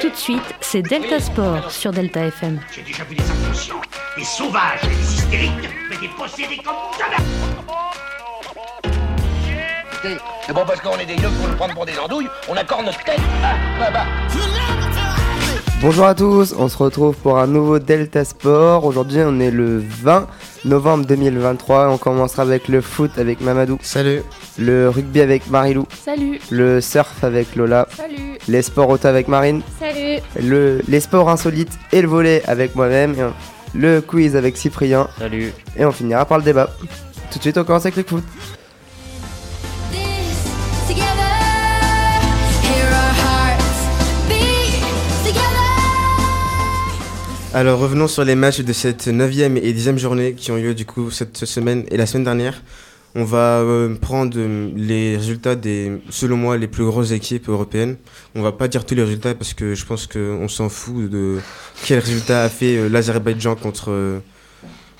Tout de suite, c'est Delta Sport sur Delta FM. J'ai déjà vu des inconscients, des sauvages, des hystériques, mais des possédés comme jamais c'est bon parce qu'on est des yeux pour nous prendre pour des andouilles, on accorde notre tête. Ah, bah, bah. Bonjour à tous, on se retrouve pour un nouveau Delta Sport. Aujourd'hui, on est le 20 novembre 2023. On commencera avec le foot avec Mamadou. Salut. Le rugby avec Marilou. Salut. Le surf avec Lola. Salut. Les sports auto avec Marine. Salut. Le, les sports insolites et le volet avec moi-même. Le quiz avec Cyprien. Salut. Et on finira par le débat. Tout de suite, on commence avec le foot. Alors revenons sur les matchs de cette 9e et 10e journée qui ont eu lieu du coup cette semaine et la semaine dernière. On va euh, prendre les résultats des, selon moi, les plus grosses équipes européennes. On va pas dire tous les résultats parce que je pense qu'on s'en fout de quel résultat a fait euh, l'Azerbaïdjan contre, euh,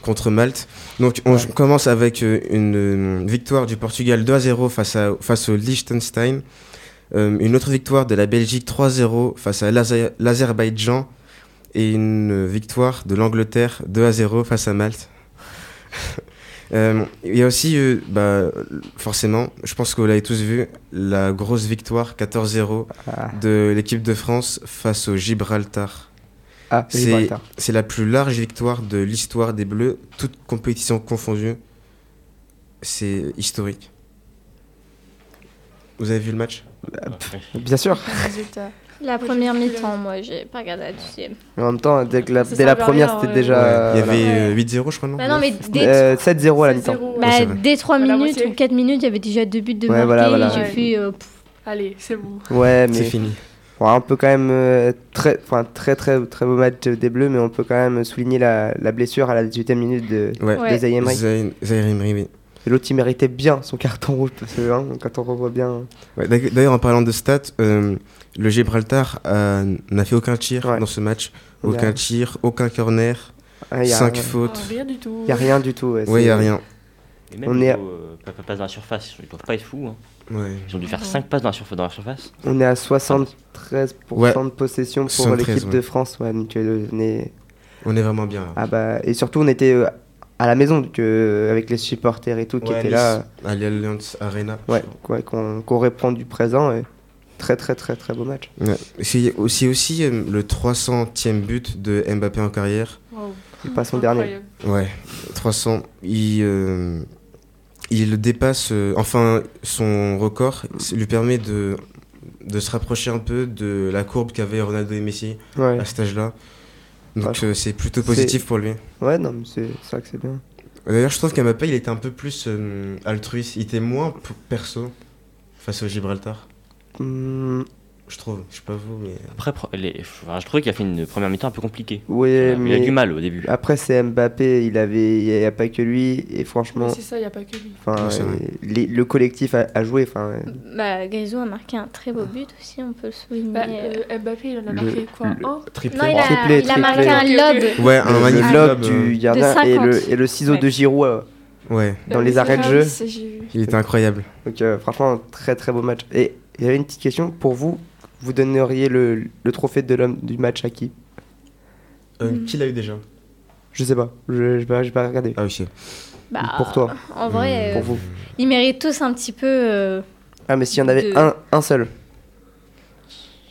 contre Malte. Donc on commence avec euh, une, euh, victoire du Portugal 2 à 0 face, à, face au Liechtenstein. Euh, une autre victoire de la Belgique 3-0 face à l'Azer- l'Azerbaïdjan et une victoire de l'Angleterre 2 à 0 face à Malte. Euh, Il y a aussi, euh, bah, forcément, je pense que vous l'avez tous vu, la grosse victoire 14-0 Ah, de l'équipe de France face au Gibraltar. ah C'est la plus large victoire de l'histoire des Bleus, toute compétition confondue. C'est historique. Vous avez vu le match? Bien sûr. Résultat. La première mi-temps, moi, j'ai pas regardé la deuxième. En même temps, dès, que la, dès la première, rien, c'était déjà. Il y avait euh, Ouais. 8-0, je crois, non Bah non, mais dès, Euh, 7-0 à la mi-temps. 7-0, bah, Ouais, c'est dès 3 À la minutes ou 4 minutes, il y avait déjà deux buts de Ouais, marqués. voilà, voilà. J'ai Ouais. fait. euh, pff, Allez, c'est bon. Ouais, C'est mais fini. bon, on peut quand même euh, très, enfin très très très beau match des Bleus, mais on peut quand même souligner la, la blessure à la 18e minute de, Ouais. De Zaïre Emery. Oui. Et L'autre, il méritait bien son carton rouge parce que hein, quand on revoit bien. Ouais, d'ailleurs- D'ailleurs, en parlant de stats, euh, le Gibraltar a- n'a fait aucun tir Ouais. dans ce match. Il Aucun tir, aucun corner, Ah, il y a, 5 rien- fautes. Oh, rien du tout. il y a rien du tout. Ouais, il c'est- a rien. Et même On est à- passe dans la surface, ils doivent pas être fous. hein. Ouais. Ils ont dû faire Mhm. 5 passes dans la, surfa- dans la surface. On est à 73% Ouais. de possession pour 73, l'équipe ouais. de France. Ouais, donc, euh, on est- On est vraiment bien. là. ah bah, et surtout, on était euh, à la maison donc, euh, avec les supporters et tout qui Ouais, étaient là. À l'Allianz Arena. Ouais, qu'on qu'on répondu présent. Et très très très très beau match. Ouais. C'est aussi, aussi euh, le 300e but de Mbappé en carrière. Wow. C'est pas son dernier. Ouais, 300. Il, euh, il dépasse, euh, enfin, son record ça lui permet de, de se rapprocher un peu de la courbe qu'avaient Ronaldo et Messi Ouais, à cet âge-là. Donc Ouais. euh, c'est plutôt positif pour lui. ouais non, mais c'est vrai que c'est bien. D'ailleurs, je trouve qu'Mbappé, il était un peu plus euh, altruiste. Il était moins perso face au Gibraltar. Hum, Je trouve. Je sais pas vous, mais. Après, pro- les- enfin, je trouvais qu'il a fait une première mi-temps un peu compliquée. ouais, Il mais a eu du mal au début. après c'est Mbappé, il avait, il n'y a, pas que lui et franchement, c'est ça, il n'y a pas que lui. enfin, Ouais, euh, les- le collectif a, a joué. Enfin, euh, Bah, Grisou a marqué un très beau but aussi, on peut le souligner. Bah, euh, Mbappé, il en a Le- marqué quoi le- Un Triplé. non, il a, triplé, il a triplé. marqué un lob. Ouais, un magnifique lob euh, du gardien et 50. le, et le ciseau Ouais. de Giroud euh, Ouais, dans Euh, les arrêts de jeu. il était incroyable. Donc euh, franchement, très très beau match. Et il y avait une petite question pour vous. Vous donneriez le, le trophée de l'homme du match à qui? Euh, Mm. Qui l'a eu déjà? Je sais pas. Je j'ai pas, pas regardé. Ah, ok. Bah, Pour toi. En vrai, Pour euh, vous. ils méritent tous un petit peu. euh, Ah mais s'il y en avait de- un, un seul.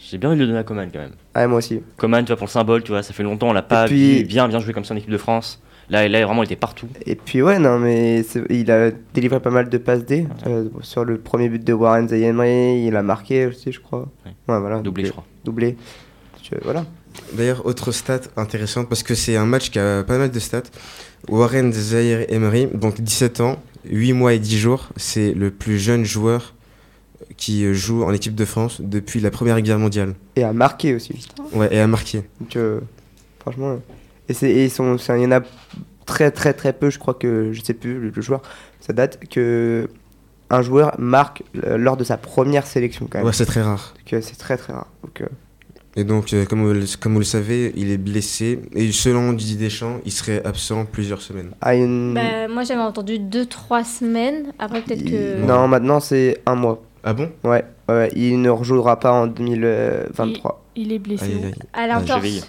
J'ai bien envie de le donner à Coman quand même. Ah moi aussi. Coman, tu vois, pour le symbole, tu vois, ça fait longtemps, on l'a pas puis- vu bien bien jouer comme ça en équipe de France. Là, là vraiment, il était partout. Et puis ouais, non mais il a délivré pas mal de passes D euh, sur le premier but de Warren Zaïre il a marqué aussi, je crois. Ouais. voilà. Doublé, je crois. Doublé. Euh, voilà. D'ailleurs, autre stat intéressante, parce que c'est un match qui a pas mal de stats. Warren Zaire Emery, donc 17 ans, 8 mois et 10 jours, c'est le plus jeune joueur qui joue en équipe de France depuis la Première Guerre mondiale. Et a marqué aussi. Ouais, et a marqué. Donc euh, franchement. Et c'est il y en a très très très peu, je crois que je sais plus le, le joueur. Ça date que un joueur marque euh, lors de sa première sélection quand même. Ouais, c'est très rare. Euh, c'est très très rare. Donc, euh, Et donc, euh, comme, vous, le- comme vous le savez, il est blessé. Et selon Didier Deschamps, il serait absent plusieurs semaines. ah, une- bah, moi, j'avais entendu 2-3 semaines. Après, peut-être que. Non, maintenant c'est un mois. Ah bon? Ouais, ouais, il ne rejouera pas en 2023. Il est blessé. Où? aïe. À j'ai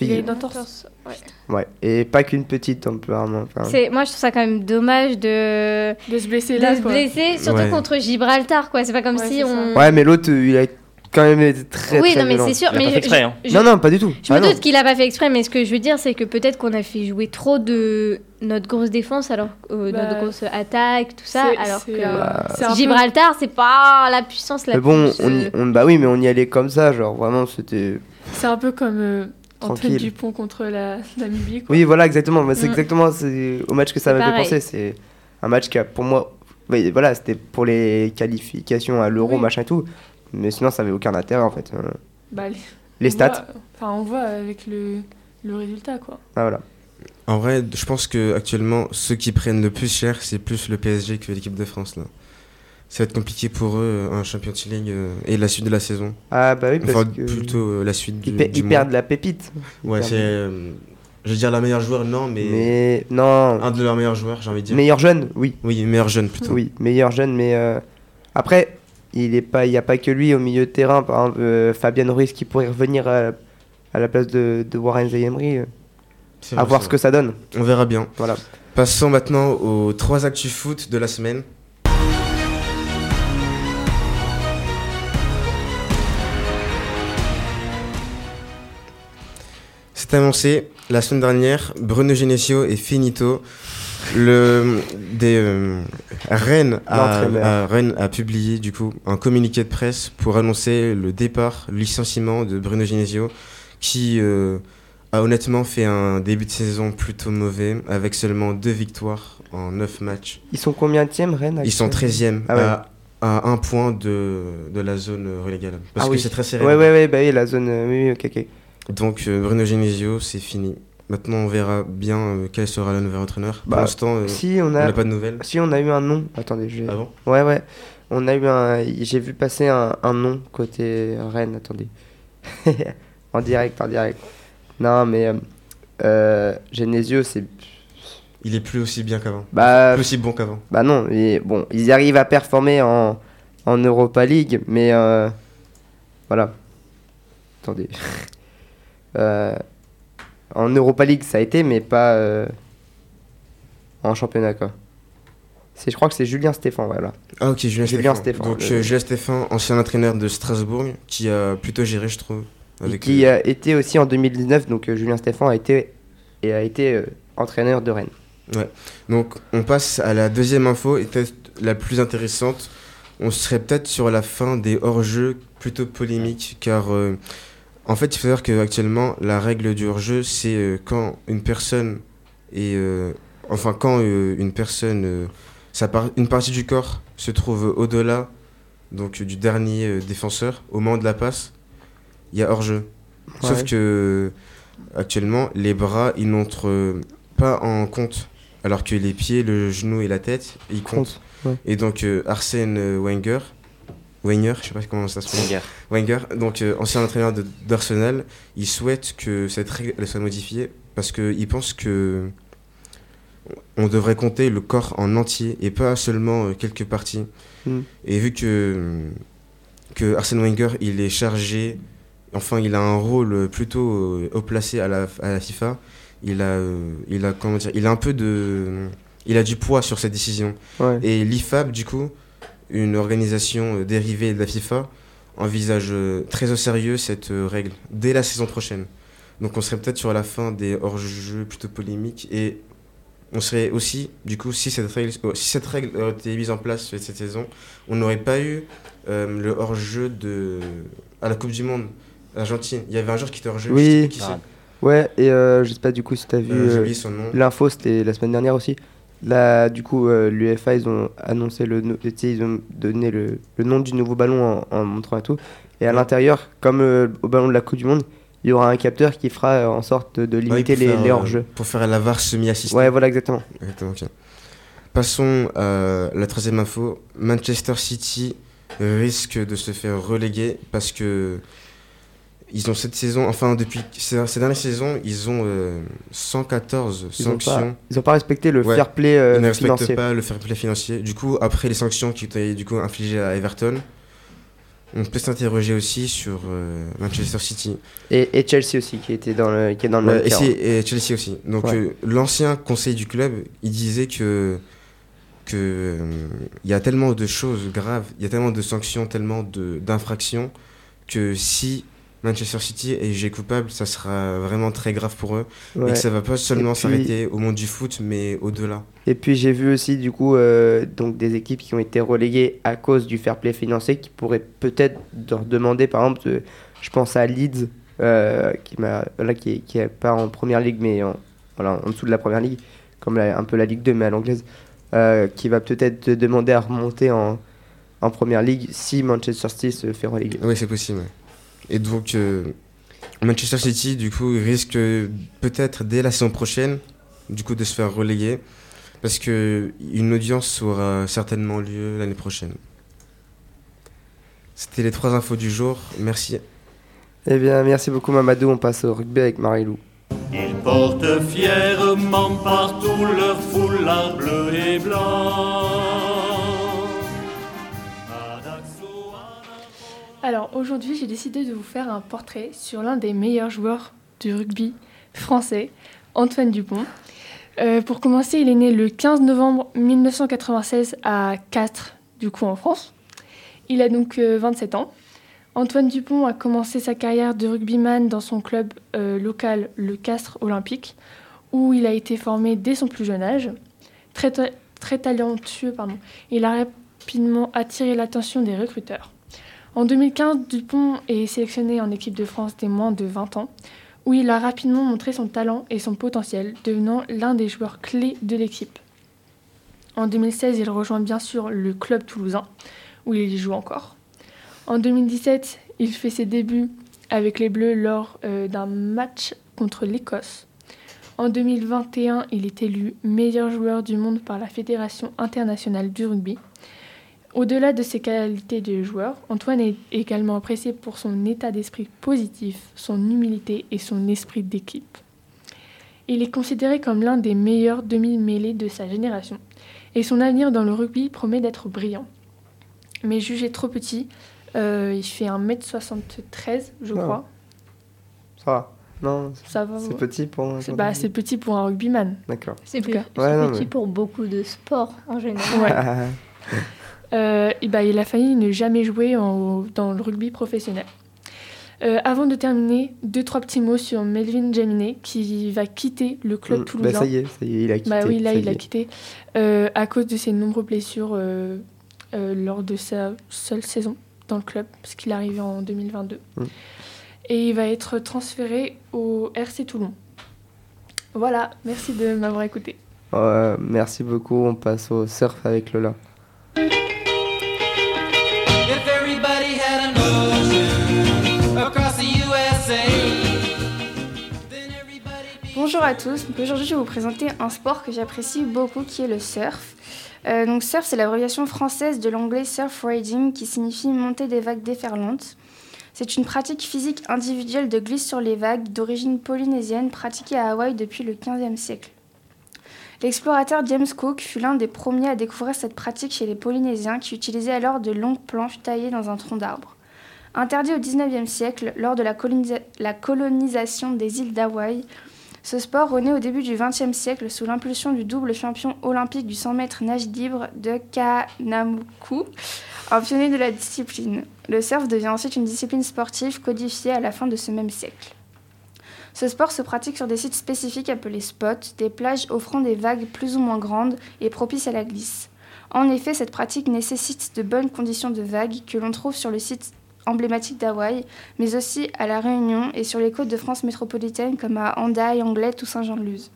Il a une entorse. Ouais. Ouais, et pas qu'une petite temporairement. Enfin, C'est- Moi, je trouve ça quand même dommage de, De se blesser de là. se quoi. blesser, surtout Ouais. contre Gibraltar, quoi. C'est pas comme Ouais, si on. Ouais, mais l'autre, il a quand même été très oui, très non, mais violent. c'est sûr. Il a mais pas fait je- exprès, hein. je- Non, non, pas du tout. Je me Ah, non. doute qu'il a pas fait exprès, mais ce que je veux dire, c'est que peut-être qu'on a fait jouer trop de notre grosse défense, alors euh, Bah, notre grosse attaque, tout ça, alors que euh, peu- Gibraltar, c'est pas la puissance la Mais bon, plus. on, y- euh, on- bah oui, mais on y allait comme ça, genre vraiment, c'était. C'est un peu comme euh, Antoine. Dupont contre la Namibie. Quoi. Oui, voilà, exactement. Bah, c'est Mm. exactement c'est au match que ça m'a fait penser. C'est un match qui a, pour moi, oui, voilà, c'était pour les qualifications à l'Euro, Oui. machin et tout. Mais sinon, ça avait aucun intérêt en fait. Bah, les, stats, Enfin, on voit avec le, le résultat, quoi. ah, voilà. En vrai, je pense que actuellement, ceux qui prennent le plus cher, c'est plus le PSG que l'équipe de France. Là. Ça va être compliqué pour eux, un Champions League euh, et la suite de la saison. Ah bah oui, parce Enfin, que plutôt euh, la suite du, ils, du ils perdent la pépite. Ils Ouais, c'est. euh, je veux dire, la meilleure joueur, non, mais. Mais non, Un de leurs meilleurs joueurs, j'ai envie de dire. meilleur jeune, oui, Oui, meilleur jeune plutôt. oui, meilleur jeune, mais euh, après, il est pas, il y a pas que lui au milieu de terrain. Par exemple, euh, Fabien Ruiz qui pourrait revenir à, à la place de, de Warren Zayemri. euh, à voir ce que ça donne. On verra bien. Voilà. Passons maintenant aux trois actus foot de la semaine. C'est annoncé la semaine dernière, Bruno Genesio est finito. Le des euh, Rennes a, Rennes a publié du coup un communiqué de presse pour annoncer le départ, le licenciement de Bruno Genesio, qui euh, a honnêtement fait un début de saison plutôt mauvais, avec seulement deux victoires en neuf matchs. Ils sont combien de Rennes Ils sont actuellement 13e Ah ouais. à, à un point de, de la zone relégale. Parce Ah que oui. c'est très serré. Ouais, ouais, ouais, bah oui, la zone. euh, oui, oui, ok, ok. Donc euh, Bruno Genesio, c'est fini. Maintenant, on verra bien euh, quel sera le nouvel entraîneur. Pour Bah, l'instant, euh, Si, on n'a pas de nouvelles. si, on a eu un nom. Attendez, je vais- Ah bon? Ouais, ouais. On a eu un. J'ai vu passer un, un nom côté Rennes. Attendez. en direct, en direct. Non, mais. Euh, euh, Genesio, c'est. Il est plus aussi bien qu'avant. Bah, Plus aussi bon qu'avant. bah non. et bon, ils arrivent à performer en, en Europa League, mais. voilà. Attendez. Euh, en Europa League, ça a été, mais pas. euh, en championnat, quoi. Je crois que c'est Julien Stéphan, voilà. Ah ok, Julien, Julien Stéphan. Stéphan, Donc le- euh, Julien Stéphan, ancien entraîneur de Strasbourg, qui a plutôt géré, je trouve. Avec, qui a été aussi en 2019, donc Julien Stéphan a été, et a été entraîneur de Rennes. Donc on passe à la deuxième info, et peut-être la plus intéressante. On serait peut-être sur la fin des hors-jeux plutôt polémiques, car euh, en fait il faut savoir qu'actuellement la règle du hors-jeu c'est euh, quand une personne est... euh, enfin quand euh, une personne... sa par- une partie du corps se trouve au-delà donc du dernier défenseur, au moment de la passe, il y a hors-jeu. Sauf que actuellement les bras ils n'entrent pas en compte alors que les pieds, le genou et la tête, ils comptent. Compte, ouais. Et donc Arsène Wenger, Wenger, je sais pas comment ça se prononce. Wenger. Wenger, donc euh, ancien entraîneur d'Arsenal, il souhaite que cette règle elle soit modifiée parce qu'il pense que on devrait compter le corps en entier et pas seulement euh, quelques parties. Mm. Et vu que, que Arsène Wenger il est chargé, enfin il a un rôle plutôt euh, haut placé à la, à la FIFA, il a, euh, il a comment dire, il a un peu de, il a du poids sur cette décision. Ouais. Et l'IFAB, du coup, une organisation euh, dérivée de la FIFA, envisage euh, très au sérieux cette euh, règle dès la saison prochaine. Donc on serait peut-être sur la fin des hors-jeux plutôt polémiques et on serait aussi, du coup, si cette règle, oh, si cette règle été mise en place cette saison, on n'aurait pas eu euh, le hors-jeu de à la Coupe du Monde Argentine. Il y avait un joueur qui était hors-jeu. Oui. qui. Ah, Ouais, et euh, je sais pas du coup si t'as vu. L'info, c'était la semaine dernière aussi. Là, du coup, euh, l'UEFA, ils ont annoncé le, ils ont donné le, le nom du nouveau ballon en, en montrant et tout. Et à l'intérieur, comme euh, au ballon de la Coupe du Monde, il y aura un capteur qui fera euh, en sorte de limiter les, faire, les hors-jeux. Pour faire la VAR semi-assistée. Ouais, voilà, exactement. Exactement. Passons à la troisième info. Manchester City risque de se faire reléguer parce que ils ont cette saison, enfin depuis ces, ces dernières saisons, ils ont euh, 114 Ils ont sanctions. pas, ils ont pas respecté le Ouais. fair play euh, ils ne respectent financier. pas le fair play financier. Du coup, après les sanctions qui ont été du coup infligées à Everton, on peut s'interroger aussi sur euh, Manchester City. Et, et Chelsea aussi, qui était dans le, qui est dans le Ouais, même et, Chelsea aussi. Donc Ouais. euh, l'ancien conseil du club, il disait que que euh, y a tellement de choses graves, il y a tellement de sanctions, tellement d'infractions que si Manchester City est jugé coupable, ça sera vraiment très grave pour eux et que ça va pas seulement puis- s'arrêter au monde du foot, mais au-delà. Et puis j'ai vu aussi du coup euh, donc des équipes qui ont été reléguées à cause du fair play financier qui pourraient peut-être leur demander par exemple je pense à Leeds euh, qui m'a qui est, qui est pas en première ligue mais en, voilà, en dessous de la première ligue comme la- un peu la Ligue 2 mais à l'anglaise euh, qui va peut-être demander à remonter en, en première ligue si Manchester City se fait reléguer. Oui, c'est possible. ouais. Et donc euh, Manchester City du coup risque peut-être dès la saison prochaine du coup de se faire reléguer parce que une audience aura certainement lieu l'année prochaine. C'était les trois infos du jour. Merci. Eh bien merci beaucoup Mamadou, on passe au rugby avec Marilou. Ils portent fièrement partout leur foulard bleu et blanc. Alors aujourd'hui, j'ai décidé de vous faire un portrait sur l'un des meilleurs joueurs du rugby français, Antoine Dupont. Euh, pour commencer, il est né le 15 novembre 1996 à Castres, du coup en France. Il a donc euh, 27 ans. Antoine Dupont a commencé sa carrière de rugbyman dans son club euh, local, le Castres Olympique, où il a été formé dès son plus jeune âge. Très, très talentueux, pardon. Il a rapidement attiré l'attention des recruteurs. En 2015, Dupont est sélectionné en équipe de France des moins de 20 ans, où il a rapidement montré son talent et son potentiel, devenant l'un des joueurs clés de l'équipe. En 2016, il rejoint bien sûr le club toulousain, où il y joue encore. En 2017, il fait ses débuts avec les Bleus lors euh, d'un match contre l'Écosse. En 2021, il est élu meilleur joueur du monde par la Fédération internationale du rugby. Au-delà de ses qualités de joueur, Antoine est également apprécié pour son état d'esprit positif, son humilité et son esprit d'équipe. Il est considéré comme l'un des meilleurs demi-mêlés de sa génération, et son avenir dans le rugby promet d'être brillant. Mais jugé trop petit, euh, il fait 1m73, je crois. Ça va Non, Ça va. c'est petit pour un C'est bah, c'est petit pour un rugbyman. D'accord. C'est Ouais, petit mais- pour beaucoup de sports en général. Ouais. Euh, et bah, il a failli ne jamais jouer en- dans le rugby professionnel. Euh, avant de terminer, deux trois petits mots sur Melvin Jaminet qui va quitter le club Mm, toulousain. Bah ça y est, ça y est, il a quitté. Bah oui, là il a quitté euh, à cause de ses nombreuses blessures lors de sa seule saison dans le club, parce qu'il est arrivé en 2022. Mm. Et il va être transféré au RC Toulon. Voilà, merci de m'avoir écouté. Merci beaucoup, on passe au surf avec Lola. Bonjour à tous, aujourd'hui je vais vous présenter un sport que j'apprécie beaucoup qui est le surf. Euh, donc surf c'est l'abréviation française de l'anglais surf riding qui signifie monter des vagues déferlantes. C'est une pratique physique individuelle de glisse sur les vagues d'origine polynésienne pratiquée à Hawaï depuis le 15e siècle. L'explorateur James Cook fut l'un des premiers à découvrir cette pratique chez les Polynésiens qui utilisaient alors de longues planches taillées dans un tronc d'arbre. Interdit au 19e siècle lors de la, la colonisation des îles d'Hawaï, ce sport renaît au début du XXe siècle sous l'impulsion du double champion olympique du 100 mètres nage libre de Kanamuku, un pionnier de la discipline. Le surf devient ensuite une discipline sportive codifiée à la fin de ce même siècle. Ce sport se pratique sur des sites spécifiques appelés spots, des plages offrant des vagues plus ou moins grandes et propices à la glisse. En effet, cette pratique nécessite de bonnes conditions de vagues que l'on trouve sur le site emblématique d'Hawaï, mais aussi à La Réunion et sur les côtes de France métropolitaine comme à Hendaye, Anglette ou Saint-Jean-de-Luz.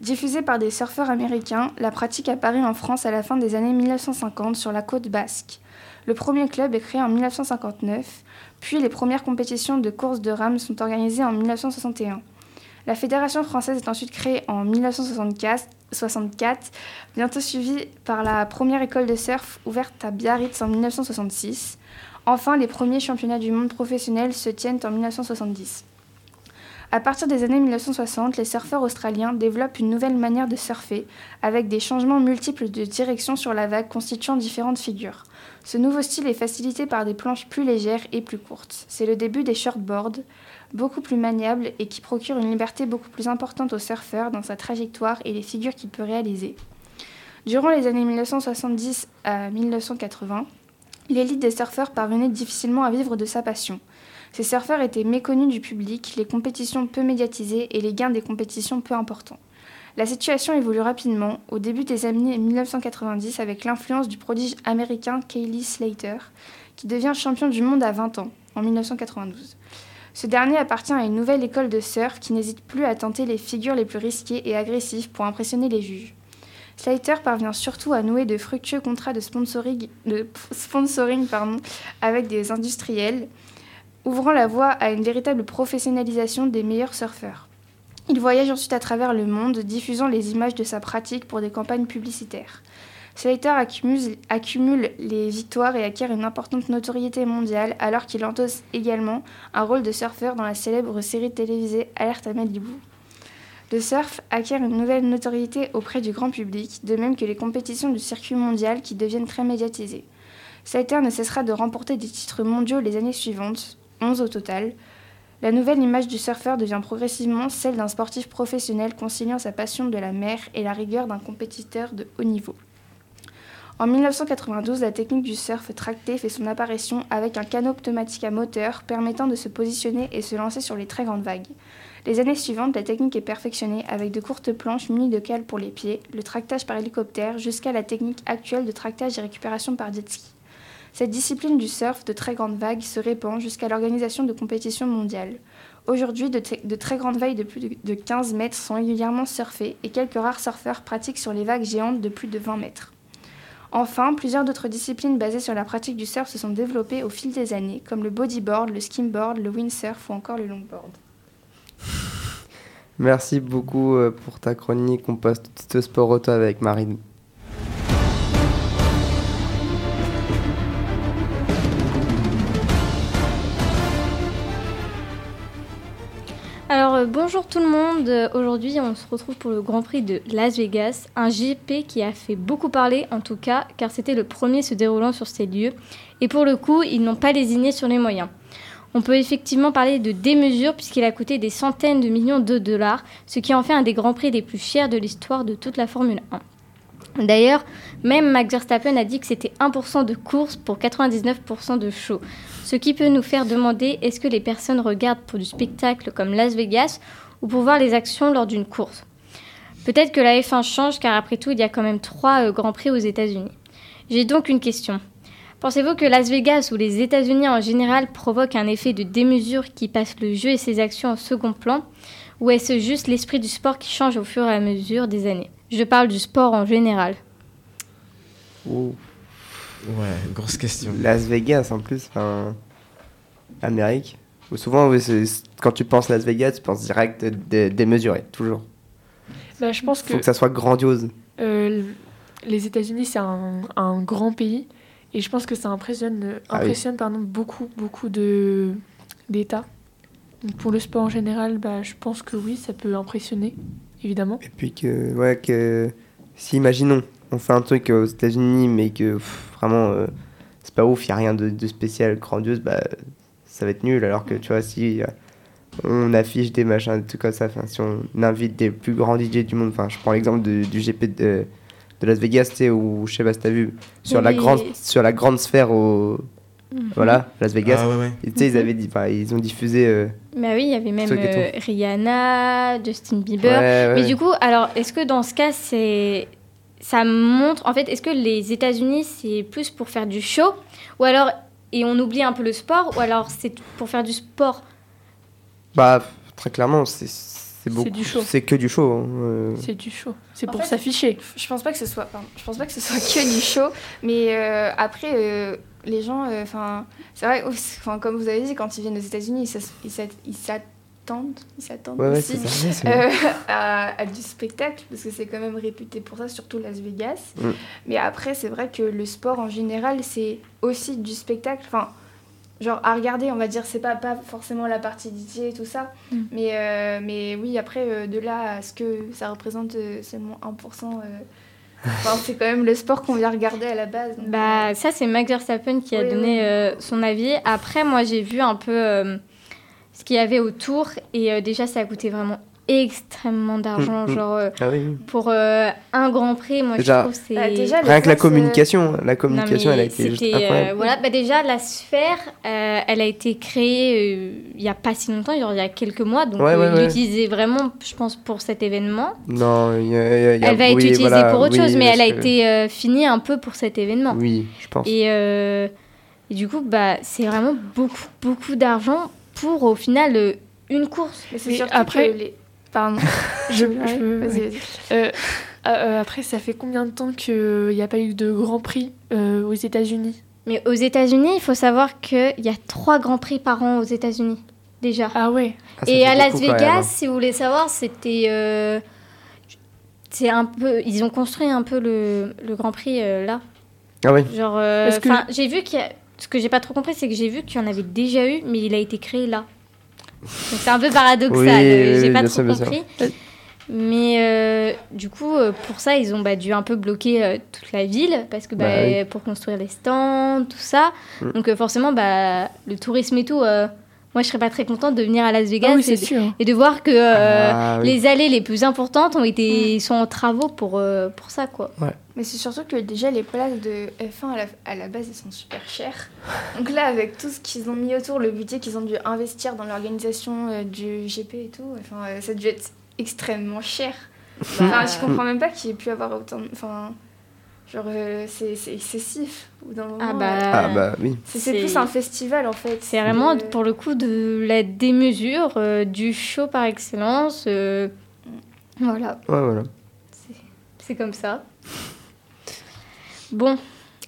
Diffusée par des surfeurs américains, la pratique apparut en France à la fin des années 1950 sur la côte basque. Le premier club est créé en 1959, puis les premières compétitions de course de rames sont organisées en 1961. La Fédération française est ensuite créée en 1964, 64, bientôt suivie par la première école de surf ouverte à Biarritz en 1966. Enfin, les premiers championnats du monde professionnels se tiennent en 1970. À partir des années 1960, les surfeurs australiens développent une nouvelle manière de surfer, avec des changements multiples de direction sur la vague constituant différentes figures. Ce nouveau style est facilité par des planches plus légères et plus courtes. C'est le début des shortboards, beaucoup plus maniables et qui procurent une liberté beaucoup plus importante au surfeur dans sa trajectoire et les figures qu'il peut réaliser. Durant les années 1970 à 1980, l'élite des surfeurs parvenait difficilement à vivre de sa passion. Ces surfeurs étaient méconnus du public, les compétitions peu médiatisées et les gains des compétitions peu importants. La situation évolue rapidement au début des années 1990 avec l'influence du prodige américain Kaylee Slater, qui devient champion du monde à 20 ans, en 1992. Ce dernier appartient à une nouvelle école de surf qui n'hésite plus à tenter les figures les plus risquées et agressives pour impressionner les juges. Slater parvient surtout à nouer de fructueux contrats de sponsoring, avec des industriels, ouvrant la voie à une véritable professionnalisation des meilleurs surfeurs. Il voyage ensuite à travers le monde, diffusant les images de sa pratique pour des campagnes publicitaires. Slater accumule, accumule les victoires et acquiert une importante notoriété mondiale alors qu'il endosse également un rôle de surfeur dans la célèbre série télévisée Alerte à Malibu. Le surf acquiert une nouvelle notoriété auprès du grand public, de même que les compétitions du circuit mondial qui deviennent très médiatisées. Slater ne cessera de remporter des titres mondiaux les années suivantes, 11 au total. La nouvelle image du surfeur devient progressivement celle d'un sportif professionnel conciliant sa passion de la mer et la rigueur d'un compétiteur de haut niveau. En 1992, la technique du surf tracté fait son apparition avec un canot pneumatique à moteur permettant de se positionner et se lancer sur les très grandes vagues. Les années suivantes, la technique est perfectionnée avec de courtes planches munies de cales pour les pieds, le tractage par hélicoptère jusqu'à la technique actuelle de tractage et récupération par jet ski. Cette discipline du surf de très grandes vagues se répand jusqu'à l'organisation de compétitions mondiales. Aujourd'hui, de, de, très grandes vagues de plus de, de 15 mètres sont régulièrement surfées et quelques rares surfeurs pratiquent sur les vagues géantes de plus de 20 mètres. Enfin, plusieurs d'autres disciplines basées sur la pratique du surf se sont développées au fil des années, comme le bodyboard, le skimboard, le windsurf ou encore le longboard. Merci beaucoup euh, pour ta chronique. On passe tout de suite sport auto avec Marine. Alors euh, bonjour tout le monde, Euh, aujourd'hui on se retrouve pour le Grand Prix de Las Vegas, un GP qui a fait beaucoup parler en tout cas car c'était le premier se déroulant sur ces lieux et pour le coup ils n'ont pas lésiné sur les moyens. On peut effectivement parler de démesure puisqu'il a coûté des centaines de millions de dollars, ce qui en fait un des Grands Prix les plus chers de l'histoire de toute la Formule 1. D'ailleurs, même Max Verstappen a dit que c'était 1% de course pour 99% de show. Ce qui peut nous faire demander est-ce que les personnes regardent pour du spectacle comme Las Vegas ou pour voir les actions lors d'une course? Peut-être que la F1 change car après tout il y a quand même trois euh, grands prix aux États-Unis. J'ai donc une question. Pensez-vous que Las Vegas ou les États-Unis en général provoquent un effet de démesure qui passe le jeu et ses actions en second plan Ou est-ce juste l'esprit du sport qui change au fur et à mesure des années? Je parle du sport en général. Oh. Ouais, grosse question. Las Vegas en plus, enfin. Amérique. Ou souvent, quand tu penses Las Vegas, tu penses direct dé- démesuré, toujours. Bah, je pense que, Faut que ça soit grandiose. euh, les États-Unis, c'est un, un grand pays. Et je pense que ça impressionne, Ah oui. impressionne pardon, beaucoup, beaucoup d'États. Pour le sport en général, bah, je pense que oui, ça peut impressionner, évidemment. Et puis que, ouais, que si imaginons, on fait un truc aux États-Unis, mais que pff, vraiment euh, c'est pas ouf, il n'y a rien de, de spécial, grandiose, bah ça va être nul. Alors que tu vois, si euh, on affiche des machins, des trucs comme ça, si on invite des plus grands DJ du monde, enfin, je prends l'exemple de- du GP de, de Las Vegas, tu sais, où je sais pas si t'as vu, sur, la grande, sur la grande sphère au. Mhm. Voilà, Las Vegas. Ah ouais. Et ils, Mhm. avaient dit, ils ont diffusé. euh, Bah oui, il y avait même euh, Rihanna, Justin Bieber. Ouais, Mais ouais. du coup, alors, est-ce que dans ce cas, c'est ça montre, en fait, est-ce que les États-Unis, c'est plus pour faire du show Ou alors, et on oublie un peu le sport Ou alors, c'est pour faire du sport? Bah, très clairement, c'est c'est beaucoup. du show. C'est que du show. hein, euh. C'est du show. C'est pour s'afficher. Je pense pas que ce soit, pardon, je pense pas que ce soit que du show, mais euh, après euh, les gens, enfin, c'est vrai, enfin comme vous avez dit, quand ils viennent aux États-Unis, ils s'attendent, ils s'attendent Ouais, ouais, aussi ouais, euh, à du spectacle parce que c'est quand même réputé pour ça, surtout Las Vegas. Mm. Mais après, c'est vrai que le sport en général, c'est aussi du spectacle. Enfin, genre à regarder, on va dire, c'est pas, pas forcément la partie DJ et tout ça, Mm. mais, euh, mais oui, après, euh, de là à ce que ça représente euh, seulement 1%, euh, enfin, c'est quand même le sport qu'on vient regarder à la base. donc, Bah, ça, c'est Max Verstappen qui a Oui, donné oui. euh, son avis. Après, moi, j'ai vu un peu euh, ce qu'il y avait autour. Et euh, déjà, ça a coûté vraiment extrêmement d'argent. Mm, mm. Genre, euh, Ah oui, pour euh, un grand prix, moi, Déjà- je trouve que c'est... Bah, déjà, Rien que la euh, communication, la Non, communication, elle a été juste euh, incroyable. voilà, bah déjà, la sphère, euh, elle a été créée euh, il n'y a pas si longtemps, genre il y a quelques mois. Donc, Ouais, euh, ouais, ouais. l'utilisaient vraiment, je pense, pour cet événement. Non, il y a, y a- y a- Elle va être oui, utilisée voilà, pour autre oui, chose, mais elle a que- été euh, finie un peu pour cet événement. Oui, je pense. Et, euh, et du coup, bah, c'est vraiment beaucoup, beaucoup d'argent pour au final euh, une course. Mais c'est surtout après- que les... Pardon. Je, Ouais, je- vas-y, vas-y. Euh, euh, après, ça fait combien de temps qu'il n'y a pas eu de Grand Prix euh, aux États-Unis? Mais aux États-Unis, il faut savoir qu'il y a trois grands prix par an aux États-Unis déjà. Ah ouais. Ah, et à Las Vegas, hein. si vous voulez savoir, c'était euh, c'est un peu, ils ont construit un peu le, le Grand Prix euh, là. Ah oui. Genre, euh, Parce que- j'ai vu qu'il y a, ce que j'ai pas trop compris, c'est que j'ai vu qu'il y en avait déjà eu, mais il a été créé là. C'est un peu paradoxal. Oui, euh, j'ai oui, pas trop sûr, compris. Mais euh, du coup, euh, pour ça, ils ont bah, dû un peu bloquer euh, toute la ville parce que bah, Bah oui. pour construire les stands, tout ça. Mm. Donc euh, forcément, bah, le tourisme et tout. euh, moi, je serais pas très contente de venir à Las Vegas Ah oui, et, de- sûr. et de voir que euh, Ah oui. les allées les plus importantes ont été sont en travaux pour euh, pour ça quoi. Mais c'est surtout que déjà les places de F1 à la, à la base elles sont super chères. Donc là avec tout ce qu'ils ont mis autour, le budget qu'ils ont dû investir dans l'organisation euh, du GP et tout, enfin euh, ça a dû être extrêmement cher. Enfin je comprends même pas qu'il ait pu avoir autant de... Enfin genre euh, c'est c'est excessif. Ah bah, euh, Ah bah oui. c'est c'est c'est- plus un festival en fait. C'est vraiment pour le coup de la démesure, euh, du show par excellence. euh, voilà, Ouais, voilà. c'est comme ça. Bon,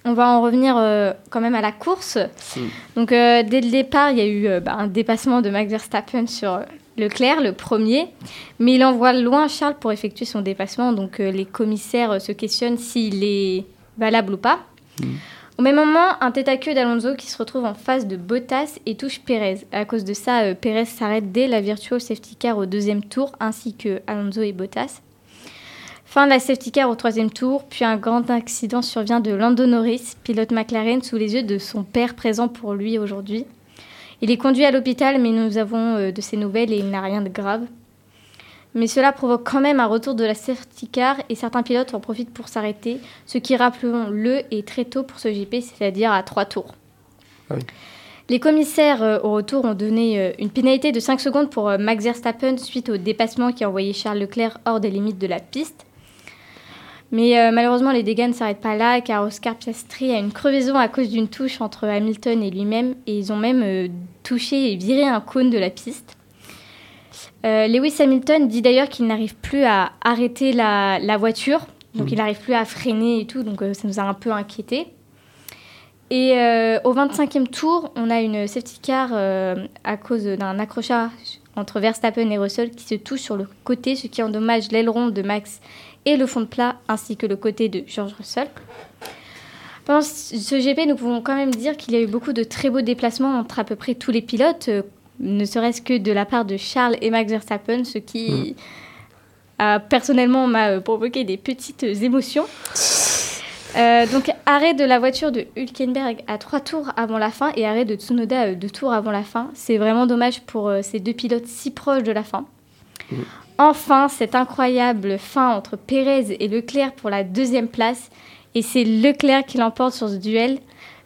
on va en revenir euh, quand même à la course. Donc euh, dès le départ, il y a eu euh, bah, un dépassement de Max Verstappen sur Leclerc, le premier, mais il envoie loin Charles pour effectuer son dépassement. Donc les commissaires se questionnent s'il est valable ou pas. Au même moment, un tête à queue d'Alonso qui se retrouve en face de Bottas et touche Pérez. À cause de ça, Pérez s'arrête dès la virtual safety car au deuxième tour, ainsi que Alonso et Bottas. Fin de la safety car au troisième tour, puis un grand accident survient de Lando Norris, pilote McLaren, sous les yeux de son père présent pour lui aujourd'hui. Il est conduit à l'hôpital, mais nous avons euh, de ses nouvelles et il n'a rien de grave. Mais cela provoque quand même un retour de la safety car et certains pilotes en profitent pour s'arrêter, ce qui, rappelons-le, est très tôt pour ce GP, c'est-à-dire à trois tours. Ah oui. Les commissaires euh, au retour ont donné euh, une pénalité de 5 secondes pour euh, Max Verstappen suite au dépassement qui a envoyé Charles Leclerc hors des limites de la piste. Mais euh, malheureusement, les dégâts ne s'arrêtent pas là car Oscar Piastri a une crevaison à cause d'une touche entre Hamilton et lui-même et ils ont même euh, touché et viré un cône de la piste. Euh, Lewis Hamilton dit d'ailleurs qu'il n'arrive plus à arrêter la, la voiture, donc il n'arrive plus à freiner et tout, donc ça nous a un peu inquiété. Et au 25e tour, on a une safety car à cause d'un accrochage entre Verstappen et Russell qui se touche sur le côté, ce qui endommage l'aileron de Max et le fond de plat, ainsi que le côté de George Russell. Pendant ce GP, nous pouvons quand même dire qu'il y a eu beaucoup de très beaux déplacements entre à peu près tous les pilotes, euh, ne serait-ce que de la part de Charles et Max Verstappen, ce qui a personnellement m'a euh, provoqué des petites émotions. Euh, donc arrêt de la voiture de Hülkenberg à trois tours avant la fin et arrêt de Tsunoda euh, deux tours avant la fin. C'est vraiment dommage pour euh, ces deux pilotes si proches de la fin. Enfin, cette incroyable fin entre Pérez et Leclerc pour la deuxième place. Et c'est Leclerc qui l'emporte sur ce duel.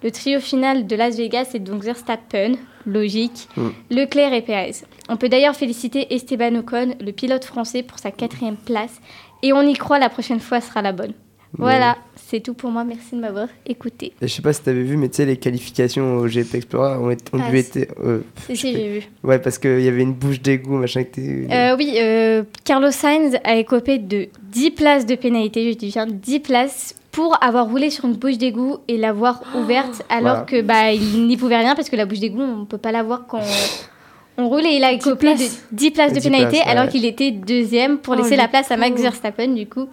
Le trio final de Las Vegas est donc Verstappen, logique, Mm. Leclerc et Pérez. On peut d'ailleurs féliciter Esteban Ocon, le pilote français, pour sa quatrième place. Et on y croit, la prochaine fois sera la bonne. Voilà, c'est tout pour moi. Merci de m'avoir écouté. Et je sais pas si t'avais vu, mais tu sais, les qualifications au GP Explorer ont, été- ont Ah, dû être. euh, Si, si, j'ai vu. Ouais, parce qu'il y avait une bouche d'égout, machin. Que Euh, oui, euh, Carlos Sainz a écopé de 10 places de pénalité, je dis bien 10 places, pour avoir roulé sur une bouche d'égout et l'avoir ouverte, alors Voilà. que bah, il n'y pouvait rien parce que la bouche d'égout, on ne peut pas la voir quand on roule. Et il a écopé de places. 10 places de 10 pénalité places, alors qu'il était deuxième pour Oh, laisser la place à Max. Verstappen, du coup.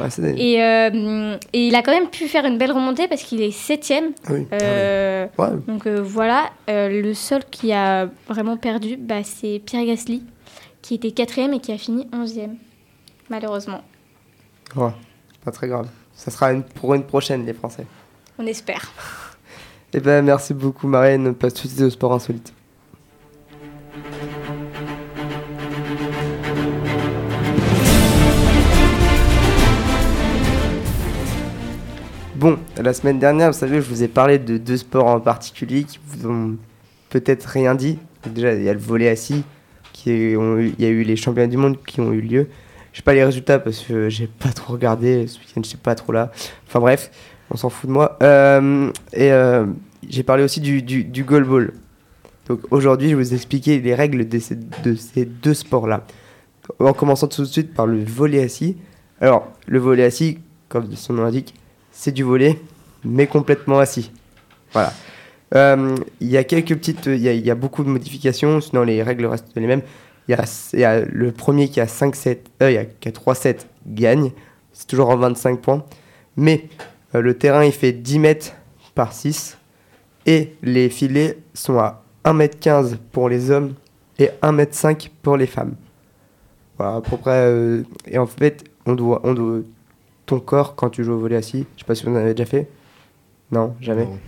Ouais, Et, euh, et il a quand même pu faire une belle remontée parce qu'il est septième. Oui. Euh, Ouais. Donc euh, voilà, le seul qui a vraiment perdu, bah, c'est Pierre Gasly, qui était quatrième et qui a fini onzième, malheureusement. Ouais, pas très grave. Ça sera une, pour une prochaine, les Français. On espère. Eh ben, merci beaucoup, Marianne. On passe tout de suite au sport insolite. Bon, la semaine dernière, vous savez, je vous ai parlé de deux sports en particulier qui vous ont peut-être rien dit. Déjà, il y a le volet assis, qui il y a eu les championnats du monde qui ont eu lieu. Je sais pas les résultats parce que j'ai pas trop regardé ce week-end, je sais pas trop là. Enfin bref, on s'en fout de moi. Euh, et euh, j'ai parlé aussi du, du, du goalball. Donc aujourd'hui, je vais vous expliquer les règles de ces, de ces deux sports-là. En commençant tout de suite par le volet assis. Alors, le volet assis, comme son nom l'indique, c'est du volet, mais complètement assis. Voilà. Euh, Il y a quelques petites. Il y beaucoup de modifications, sinon les règles restent les mêmes. Il y le premier qui a 5-7, euh, il y a, qui a 3-7 gagne. C'est toujours en 25 points. Mais euh, le terrain, il fait 10 mètres par 6. Et les filets sont à 1m15 pour les hommes et 1m5 pour les femmes. Voilà, à peu près. euh, et en fait, on doit, on doit. Ton corps, quand tu joues au volet assis, je sais pas si vous en avez déjà fait. Non, jamais. Non.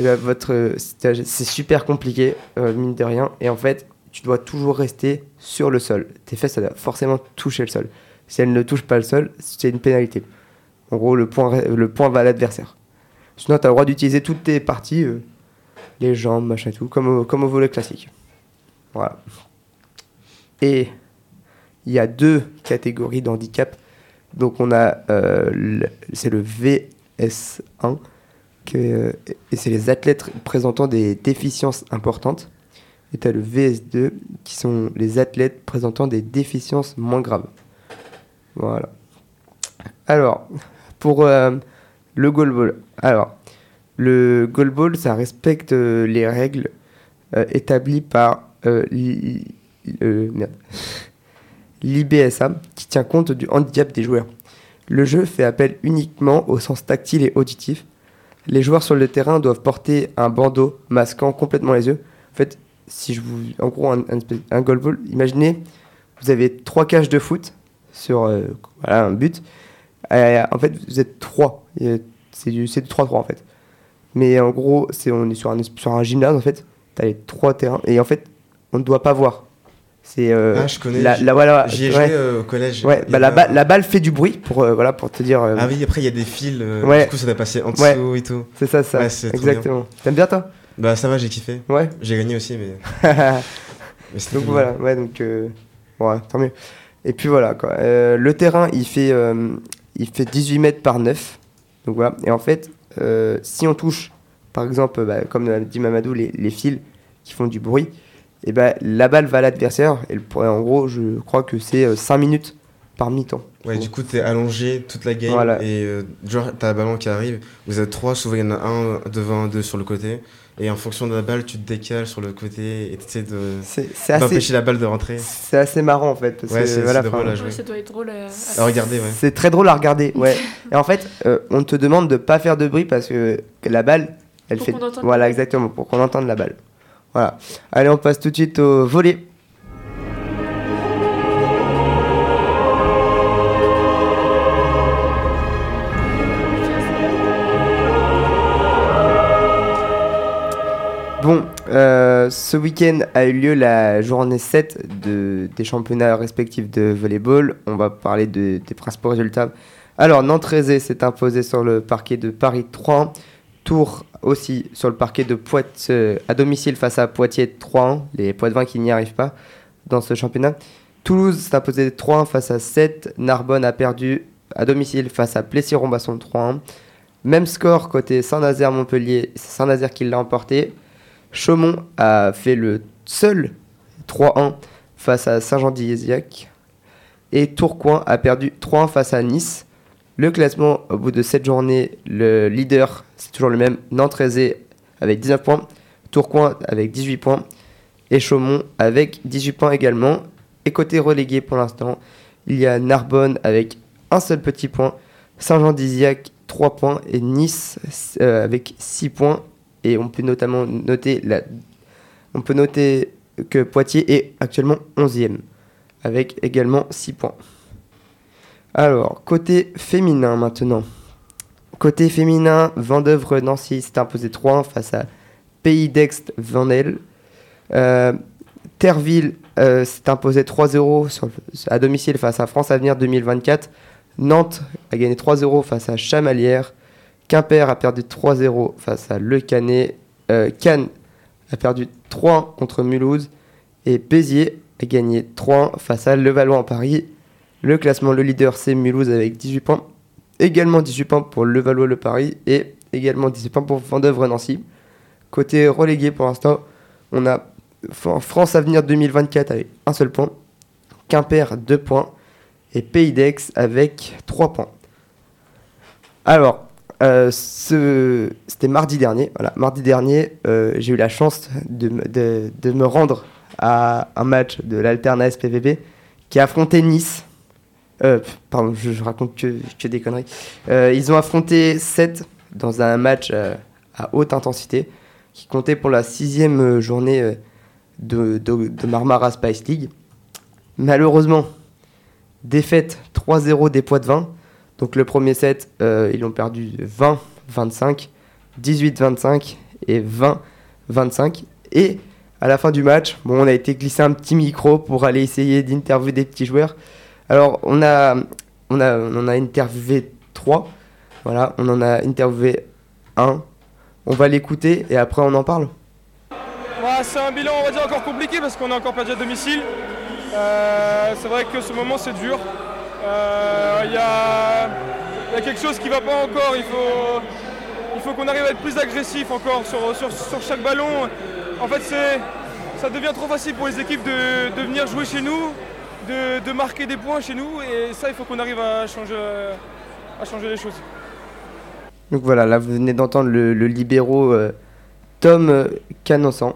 Eh ben, votre, c'est super compliqué, euh, mine de rien. Et en fait, tu dois toujours rester sur le sol. Tes fesses, ça doit forcément toucher le sol. Si elles ne touchent pas le sol, c'est une pénalité. En gros, le point, le point va à l'adversaire. Sinon, tu as le droit d'utiliser toutes tes parties, euh, les jambes, machin et tout, comme au, comme au volet classique. Voilà. Et il y a deux catégories d'handicap. Donc, on a, euh, c'est le VS1 que, et c'est les athlètes présentant des déficiences importantes. Et tu as le VS2 qui sont les athlètes présentant des déficiences moins graves. Voilà. Alors, pour euh, le goalball. Alors, le goalball, ça respecte euh, les règles euh, établies par euh, euh, merde. l'IBSA qui tient compte du handicap des joueurs. Le jeu fait appel uniquement au sens tactile et auditif. Les joueurs sur le terrain doivent porter un bandeau masquant complètement les yeux. En fait, si je vous, en gros, un, un, goal ball, imaginez, vous avez trois cages de foot sur euh, voilà, un but. En fait, vous êtes trois. C'est du, c'est du 3-3 en fait. Mais en gros, on est sur un, sur un gymnase en fait. Tu as les trois terrains. Et en fait, on ne doit pas voir. C'est, euh, Ah, je connais, La, la- voilà, j'y ai ouais. joué, euh, au collège. Ouais, bah, la, balle, la balle fait du bruit pour, euh, voilà, pour te dire. Ah oui, après il y a des fils, Ouais. du coup ça doit passer en dessous Ouais. et tout. C'est ça, ça. Exactement. T'aimes bien toi? Bah ça va, j'ai kiffé. Ouais. J'ai gagné aussi, mais. donc voilà, ouais, donc ouais, tant mieux. Et puis voilà quoi. Le terrain, il fait, il fait 18 mètres par 9. Donc voilà. Et en fait, si on touche, par exemple, bah, comme l'a dit Mamadou, les, les fils qui font du bruit, et ben la balle va à l'adversaire. Et le- en gros, je crois que c'est 5 minutes par mi-temps. Ouais, du coup, t'es allongé toute la game Voilà. et euh, genre, t'as un ballon qui arrive. Vous êtes trois, souvent il y en a un devant, deux sur le côté. Et en fonction de la balle, tu te décales sur le côté et t'essaies de d'empêcher la balle de rentrer. C'est assez marrant en fait. Parce Ouais, que, c'est- voilà, drôle à jouer. Ça doit être drôle à, à- À regarder, ouais. C'est très drôle à regarder, ouais. Et en fait, euh, on te demande de pas faire de bruit parce que la balle, elle Pour fait. Voilà, la exactement, pour qu'on entende la balle. Voilà. Allez, on passe tout de suite au volet. Bon, euh, ce week-end a eu lieu la journée 7 de, des championnats respectifs de volleyball. On va parler de- des principaux résultats. Alors, Nantes-Rézé s'est imposé sur le parquet de Paris 3-1. Tours aussi sur le parquet de Poitiers à domicile face à Poitiers 3-1. Les Poitevins qui n'y arrivent pas dans ce championnat. Toulouse s'est imposé 3-1 face à 7. Narbonne a perdu à domicile face à Plessis-Rombasson 3-1. Même score côté Saint-Nazaire-Montpellier, c'est Saint-Nazaire qui l'a emporté. Chaumont a fait le seul 3-1 face à Saint-Jean-d'Iéziac. Et Tourcoing a perdu 3-1 face à Nice. Le classement, au bout de cette journée, le leader, c'est toujours le même, Nantes avec 19 points, Tourcoing avec 18 points et Chaumont avec 18 points également. Et côté relégué pour l'instant, il y a Narbonne avec un seul petit point, Saint-Jean-d'Iziac 3 points et Nice euh, avec 6 points. Et on peut notamment noter, la... on peut noter que Poitiers est actuellement 11e avec également 6 points. Alors, côté féminin maintenant. Côté féminin, Vendœuvre Nancy s'est imposé 3-1 face à Pays d'Aix Vendel. Euh, Terville euh, s'est imposé 3-0 sur- à domicile face à France Avenir 2024. Nantes a gagné 3-0 face à Chamalières. Quimper a perdu 3-0 face à Le Canet. Euh, Cannes a perdu 3 contre Mulhouse. Et Béziers a gagné 3 face à Levallois en Paris. Le classement, le leader, c'est Mulhouse avec 18 points. Également 18 points pour Levallois-le Paris. Et également 18 points pour Vendœuvre-Nancy. Côté relégué pour l'instant, on a France Avenir 2024 avec un seul point. Quimper 2 points. Et Pays d'Aix avec 3 points. Alors, euh, c'était mardi dernier. Mardi dernier, euh, j'ai eu la chance de, me- de- de me rendre à un match de l'Alterna SPVB qui a affronté Nice. Euh, pardon, je, raconte que, que des conneries. Euh, ils ont affronté 7 dans un match euh, à haute intensité qui comptait pour la sixième journée de, de, de Marmara Spice League. Malheureusement, défaite 3-0 des Poids-de-Vin. Donc le premier set, ils ont perdu 20-25, 18-25 et 20-25. Et à la fin du match, bon, on a été glissé un petit micro pour aller essayer d'interviewer des petits joueurs. Alors on a, on a, on en a interviewé 3. Voilà, on en a interviewé un. On va l'écouter et après on en parle. C'est un bilan, on va dire, encore compliqué parce qu'on est encore perdu à domicile. Euh, c'est vrai que ce moment, c'est dur. Euh, Il y, a, y a quelque chose qui va pas encore. Il faut, il faut qu'on arrive à être plus agressif encore sur, sur, sur chaque ballon. En fait, c'est, ça devient trop facile pour les équipes de, de venir jouer chez nous, de, de marquer des points chez nous. Et ça, il faut qu'on arrive à changer, à changer les choses. Donc voilà, là vous venez d'entendre le, le libéraux euh, Tom euh, Canossan.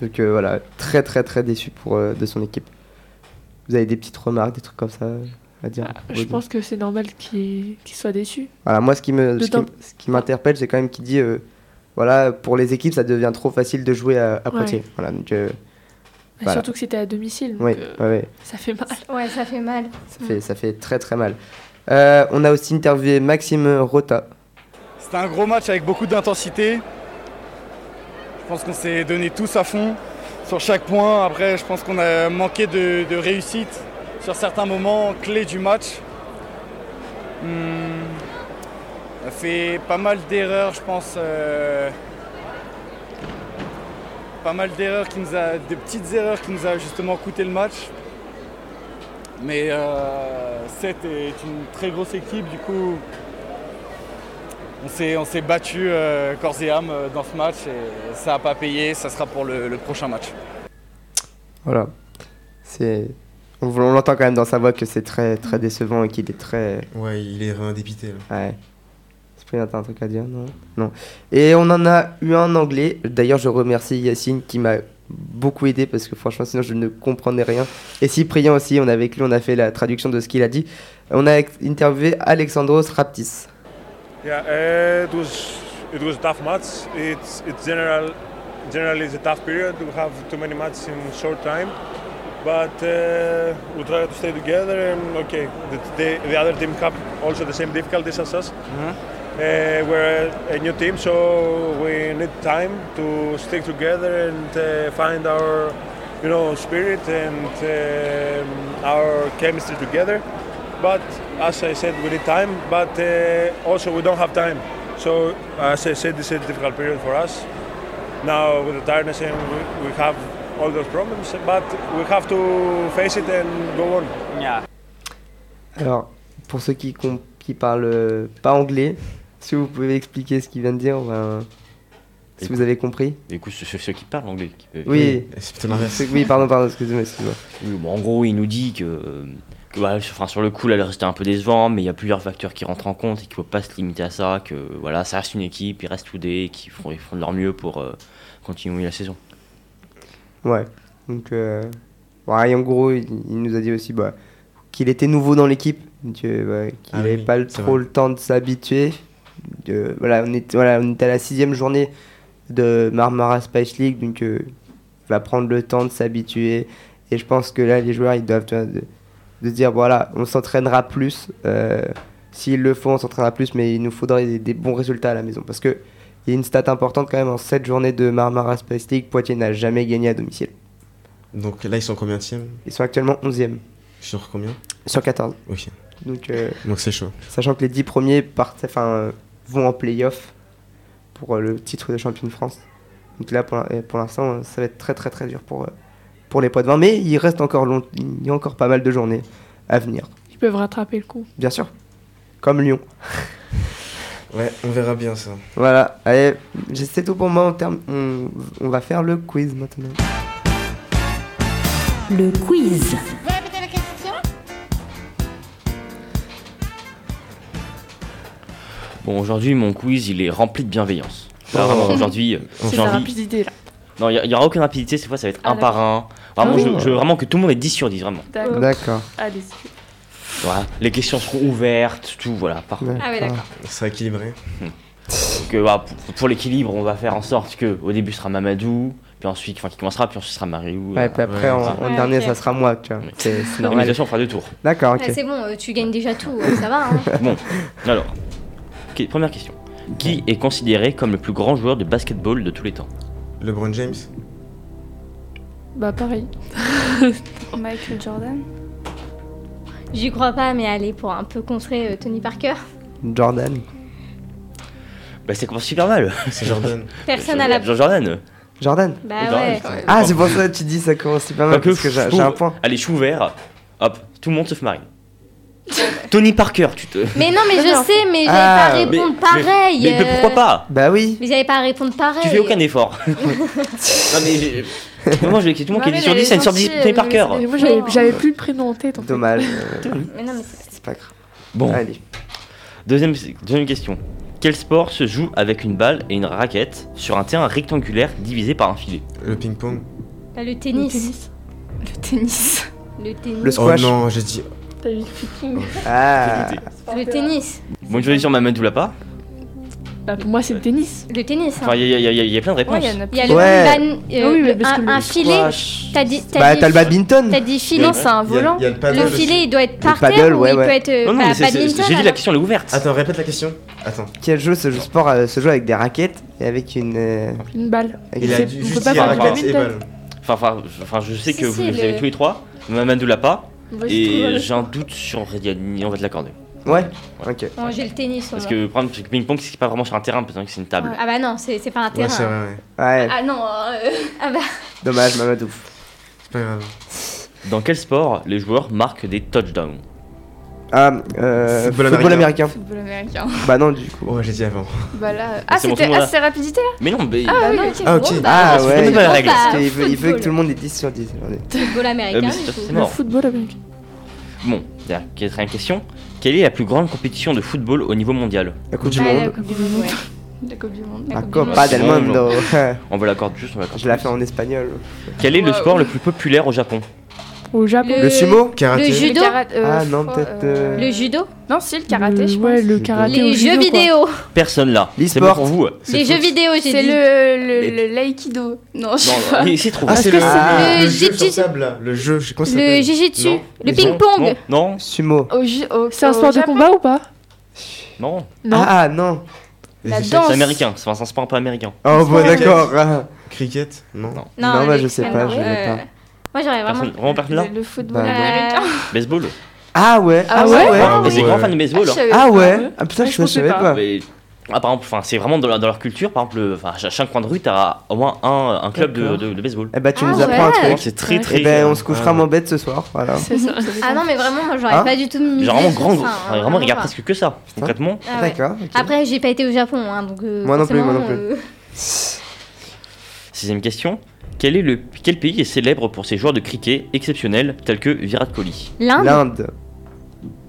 Donc euh, voilà, très très très déçu pour, euh, de son équipe. Vous avez des petites remarques, des trucs comme ça à dire Je Oui. pense que c'est normal qu'il qu'il soit déçu. Voilà, moi ce qui me ce ce m'interpelle, c'est quand même qu'il dit euh, voilà, pour les équipes, ça devient trop facile de jouer à, à Ouais. Poitiers. Voilà, donc euh, voilà. Surtout que c'était à domicile. donc, Oui, euh, ouais, ouais. Ça fait mal. Ouais, ça fait mal. Ça fait, ça fait très très mal. Euh, on a aussi interviewé Maxime Rota. C'était un gros match avec beaucoup d'intensité. Je pense qu'on s'est donné tous à fond sur chaque point. Après, je pense qu'on a manqué de, de réussite sur certains moments clés du match. Hmm, on a fait pas mal d'erreurs, je pense. euh, pas mal d'erreurs qui nous a, de petites erreurs qui nous a justement coûté le match. Mais euh, 7 est une très grosse équipe, du coup, on s'est, on s'est battu euh, corps et âme euh, dans ce match et ça n'a pas payé, ça sera pour le, le prochain match. Voilà. C'est. On, l'entend quand même dans sa voix que c'est très très décevant et qu'il est très. Ouais, il est vraiment dépité. là. Ouais. Cyprien, t'as un truc à dire Non? Non. Et on en a eu un en anglais. D'ailleurs, je remercie Yacine qui m'a beaucoup aidé parce que franchement, sinon je ne comprenais rien. Et Cyprien aussi, on a avec lui, on a fait la traduction de ce qu'il a dit. On a interviewé Alexandros Raptis. Yeah, it was it was a tough match. It's it's general generally it's a tough period. We have too many matches in short time, but uh, we try to stay together. And okay, the, the, the other team have also the same difficulties as us. Uh, we're a new team, so we need time to stick together and uh, find our, you know, spirit and um, our chemistry together. But as I said, we need time. But uh, also we don't have time. So as I said, this is a difficult period for us. Now with the tiredness and we, we have all those problems, but we have to face it and go on. Yeah. Alors, pour ceux qui, qui parlent pas anglais, si vous pouvez expliquer ce qu'il vient de dire, ben, si vous avez compris. Écoute, ceux, ceux qui parlent anglais. qui peuvent- Oui, c'est l'inverse. Oui, pardon, pardon, excusez-moi, excusez-moi. Oui, bon, en gros, il nous dit que, que voilà, sur, enfin, sur le coup, là, le restait un peu décevant, mais il y a plusieurs facteurs qui rentrent en compte et qu'il ne faut pas se limiter à ça, que voilà, ça reste une équipe, ils restent soudés, qu'ils font, ils font de leur mieux pour euh, continuer la saison. Ouais. Donc, euh, ouais, et en gros, il, il nous a dit aussi bah, qu'il était nouveau dans l'équipe euh, ouais, qu'il Ah n'avait oui, pas trop vrai. le temps de s'habituer. Voilà, on est, voilà, on est à la sixième journée de Marmara Spice League, donc euh, il va prendre le temps de s'habituer. Et je pense que là, les joueurs, ils doivent de, dire, voilà, on s'entraînera plus. euh, S'il le faut, on s'entraînera plus, mais il nous faudrait des, des bons résultats à la maison. Parce que il y a une stat importante quand même, en 7 journées de Marmara Spice League, Poitiers n'a jamais gagné à domicile. Donc là, ils sont combien de Ils sont actuellement 11e Sur combien? Sur 14. Ok. Donc, euh, Donc c'est chaud. Sachant que les 10 premiers partent, enfin, euh, vont en play-off pour euh, le titre de champion de France. Donc là, pour, l'in- pour l'instant, ça va être très très très dur pour, pour les poids de vin. Mais il reste encore, long, il y a encore pas mal de journées à venir. Ils peuvent rattraper le coup. Bien sûr. Comme Lyon. Ouais, on verra bien ça. Voilà. Allez, c'est tout pour moi. En termes, on, on va faire le quiz maintenant. Le quiz. Bon, aujourd'hui, mon quiz, il est rempli de bienveillance. Là, Oh. vraiment, aujourd'hui, euh, C'est j'ai la envie. rapidité là. Non, il n'y aura aucune rapidité, cette fois, ça va être Ah, un par un. Vraiment, Ah je, veux vraiment que tout le monde ait 10 sur 10, vraiment. D'accord. D'accord. Allez-y. Voilà. Les questions seront ouvertes, tout, voilà. Parfait. Ah ouais, d'accord. Ça équilibré. Donc, euh, voilà, pour, pour l'équilibre, on va faire en sorte que au début, ce sera Mamadou, puis ensuite, enfin, qui commencera, puis ensuite, ce sera Mariou. Ouais, puis après, en, en Ouais, dernier, ok. ça sera moi, tu vois. C'est c'est normal. L'organisation fera deux tours. D'accord, ok. Ouais, c'est bon, euh, tu gagnes déjà tout, euh, ça va. Hein. Bon, alors, première question. Qui est considéré comme le plus grand joueur de basketball de tous les temps LeBron James Bah pareil. Michael Jordan. J'y crois pas, mais allez, pour un peu contrer euh, Tony Parker. Jordan. Bah, c'est commence super mal. C'est Jordan. Personne à la. Jean Jordan. Jordan Bah Jordan. ouais. Ah, c'est pour ça que tu dis ça commence super mal, parce que j'ai un point. Allez, chou vert. Hop, tout le monde sauf Marine. Tony Parker, tu te. Mais non, mais je sais, mais j'allais Ah, pas mais- répondre mais- pareil. Mais, mais euh, pourquoi pas Bah oui. Mais j'allais pas répondre pareil. Tu fais aucun effort. non, mais. j'ai- Moi, je vais tout le monde qui est 10 sur 10, c'est une sur 10 Tony Parker. Mais moi j'avais j'avais plus le prénom en tête. En fait. Dommage. euh, Mais non, mais c'est- c'est pas grave. Bon, Allez. deuxième, deuxième question. Quel sport se joue avec une balle et une raquette sur un terrain rectangulaire divisé par un filet? Le ping-pong Bah, le tennis. Le tennis. Le tennis. Le squash. Oh non, j'ai dit. T'as vu le footing Ah. Le tennis. Bon, une sur Mamadou l'a pas Bah pour moi c'est le tennis. Le tennis. hein. Enfin, il y, a- y y y plein de réponses. il y a Il y a le Ouais. ban- euh, oui, mais le- parce que un, le un filet. T'as dit. t'as Bah, dit- t'as le badminton. T'as dit filet. C'est un Il y a- volant. il y a le paddle filet, il doit être par paddle, terre ou ouais, il ouais. peut être euh, Non, non, bah, badminton. j'ai dit la question, elle est ouverte. Attends, répète la question. Attends. Quel jeu ce jeu sport euh, se joue avec des raquettes et avec une. euh, Une balle. Il a juste raquette et balle. Enfin, enfin, je- enfin, je sais que vous avez tous les trois. Mamadou l'a pas. Et j'ai un doute sur. On va te l'accorder. Ouais. Ok. J'ai le tennis. Parce que, par exemple, le ping-pong, c'est pas vraiment sur un terrain, peut-être que c'est une table. Ah bah non, c'est c'est pas un Ouais, terrain. c'est vrai, ouais. Ouais. Ah non. euh, Ah bah. Dommage, Mamadou. C'est pas grave. Dans quel sport les joueurs marquent des touchdowns? Ah, euh, Football football, américain. américain. Football américain. Bah non, du coup. Ouais, j'ai dit avant. Bah là. Ah, bon, c'était monde ah, c'est rapidité là Mais non, mais. Ah oui, non, ok. Ah, ok. bon, bah, Ah c'est ouais. une bonne règle. bah, qu'il veut, il veut que tout le monde ait 10 sur 10. j'en ai. Football Euh, américain. Le football américain. Bon, quatrième question. Quelle est la plus grande compétition de football au niveau mondial? La Coupe du Ah, la Monde. Coupe du Monde, ouais. La Coupe du Monde. La La Coupe du Monde. Copa del Monde. Mundo. On va l'accorder juste, on va l'accorder. Je l'ai fait en espagnol. Quel est le sport le plus populaire au Japon? Au Japon. Le- Le sumo Karaté. Le judo. Le karaté, euh, Ah non, peut-être. euh, Le judo. Non, si, le karaté, Le- je pense. Ouais, le karaté. Les au jeux judo, quoi. vidéo. Personne là. C'est bon pour vous. C'est Les le jeux vidéo, j'ai C'est dit. le, le, l'aïkido. Non, je sais Non, pas. mais c'est trop. Ah, c'est le, c'est- le Le jeu je sais Le jujitsu. Non. Le ping-pong. Non, Sumo. C'est un sport de combat ou pas? Non. Non. Ah non. C'est américain. C'est un sport un peu américain. Oh bon d'accord. Ah. Cricket? Non. Non. Non, bah, le- je sais pas, je euh, l'ai pas. Moi j'aurais vraiment. Personne, vraiment personne là Le, le football Bah, américain. Baseball. Ah ouais. Ah Ah ouais ouais. Ah Et c'est grand fan de baseball. hein. Ah pas. ouais. Ah putain, Ah, je je pensais savais pas. pas. Mais, ah, par exemple, enfin, c'est vraiment dans, leur- dans leur culture. Par exemple, à chaque coin de rue, t'as au moins un, un club de, D'accord. de, de baseball. Eh bah tu Ah nous apprends un truc. C'est très très. Eh ben on euh, se couchera Ah ouais. moins bête ce soir. Voilà. Ça. Ah non, mais vraiment, moi j'aurais Hein pas du tout misé Genre vraiment grand. ça, hein, vraiment, regarde pas. presque que ça. Concrètement. Ah ouais. D'accord. ok. Après, j'ai pas été au Japon, hein, donc. euh, Moi non plus, moi non plus. euh, Sixième question. Quel, est le, quel pays est célèbre pour ses joueurs de cricket exceptionnels tels que Virat Kohli? L'Inde L'Inde.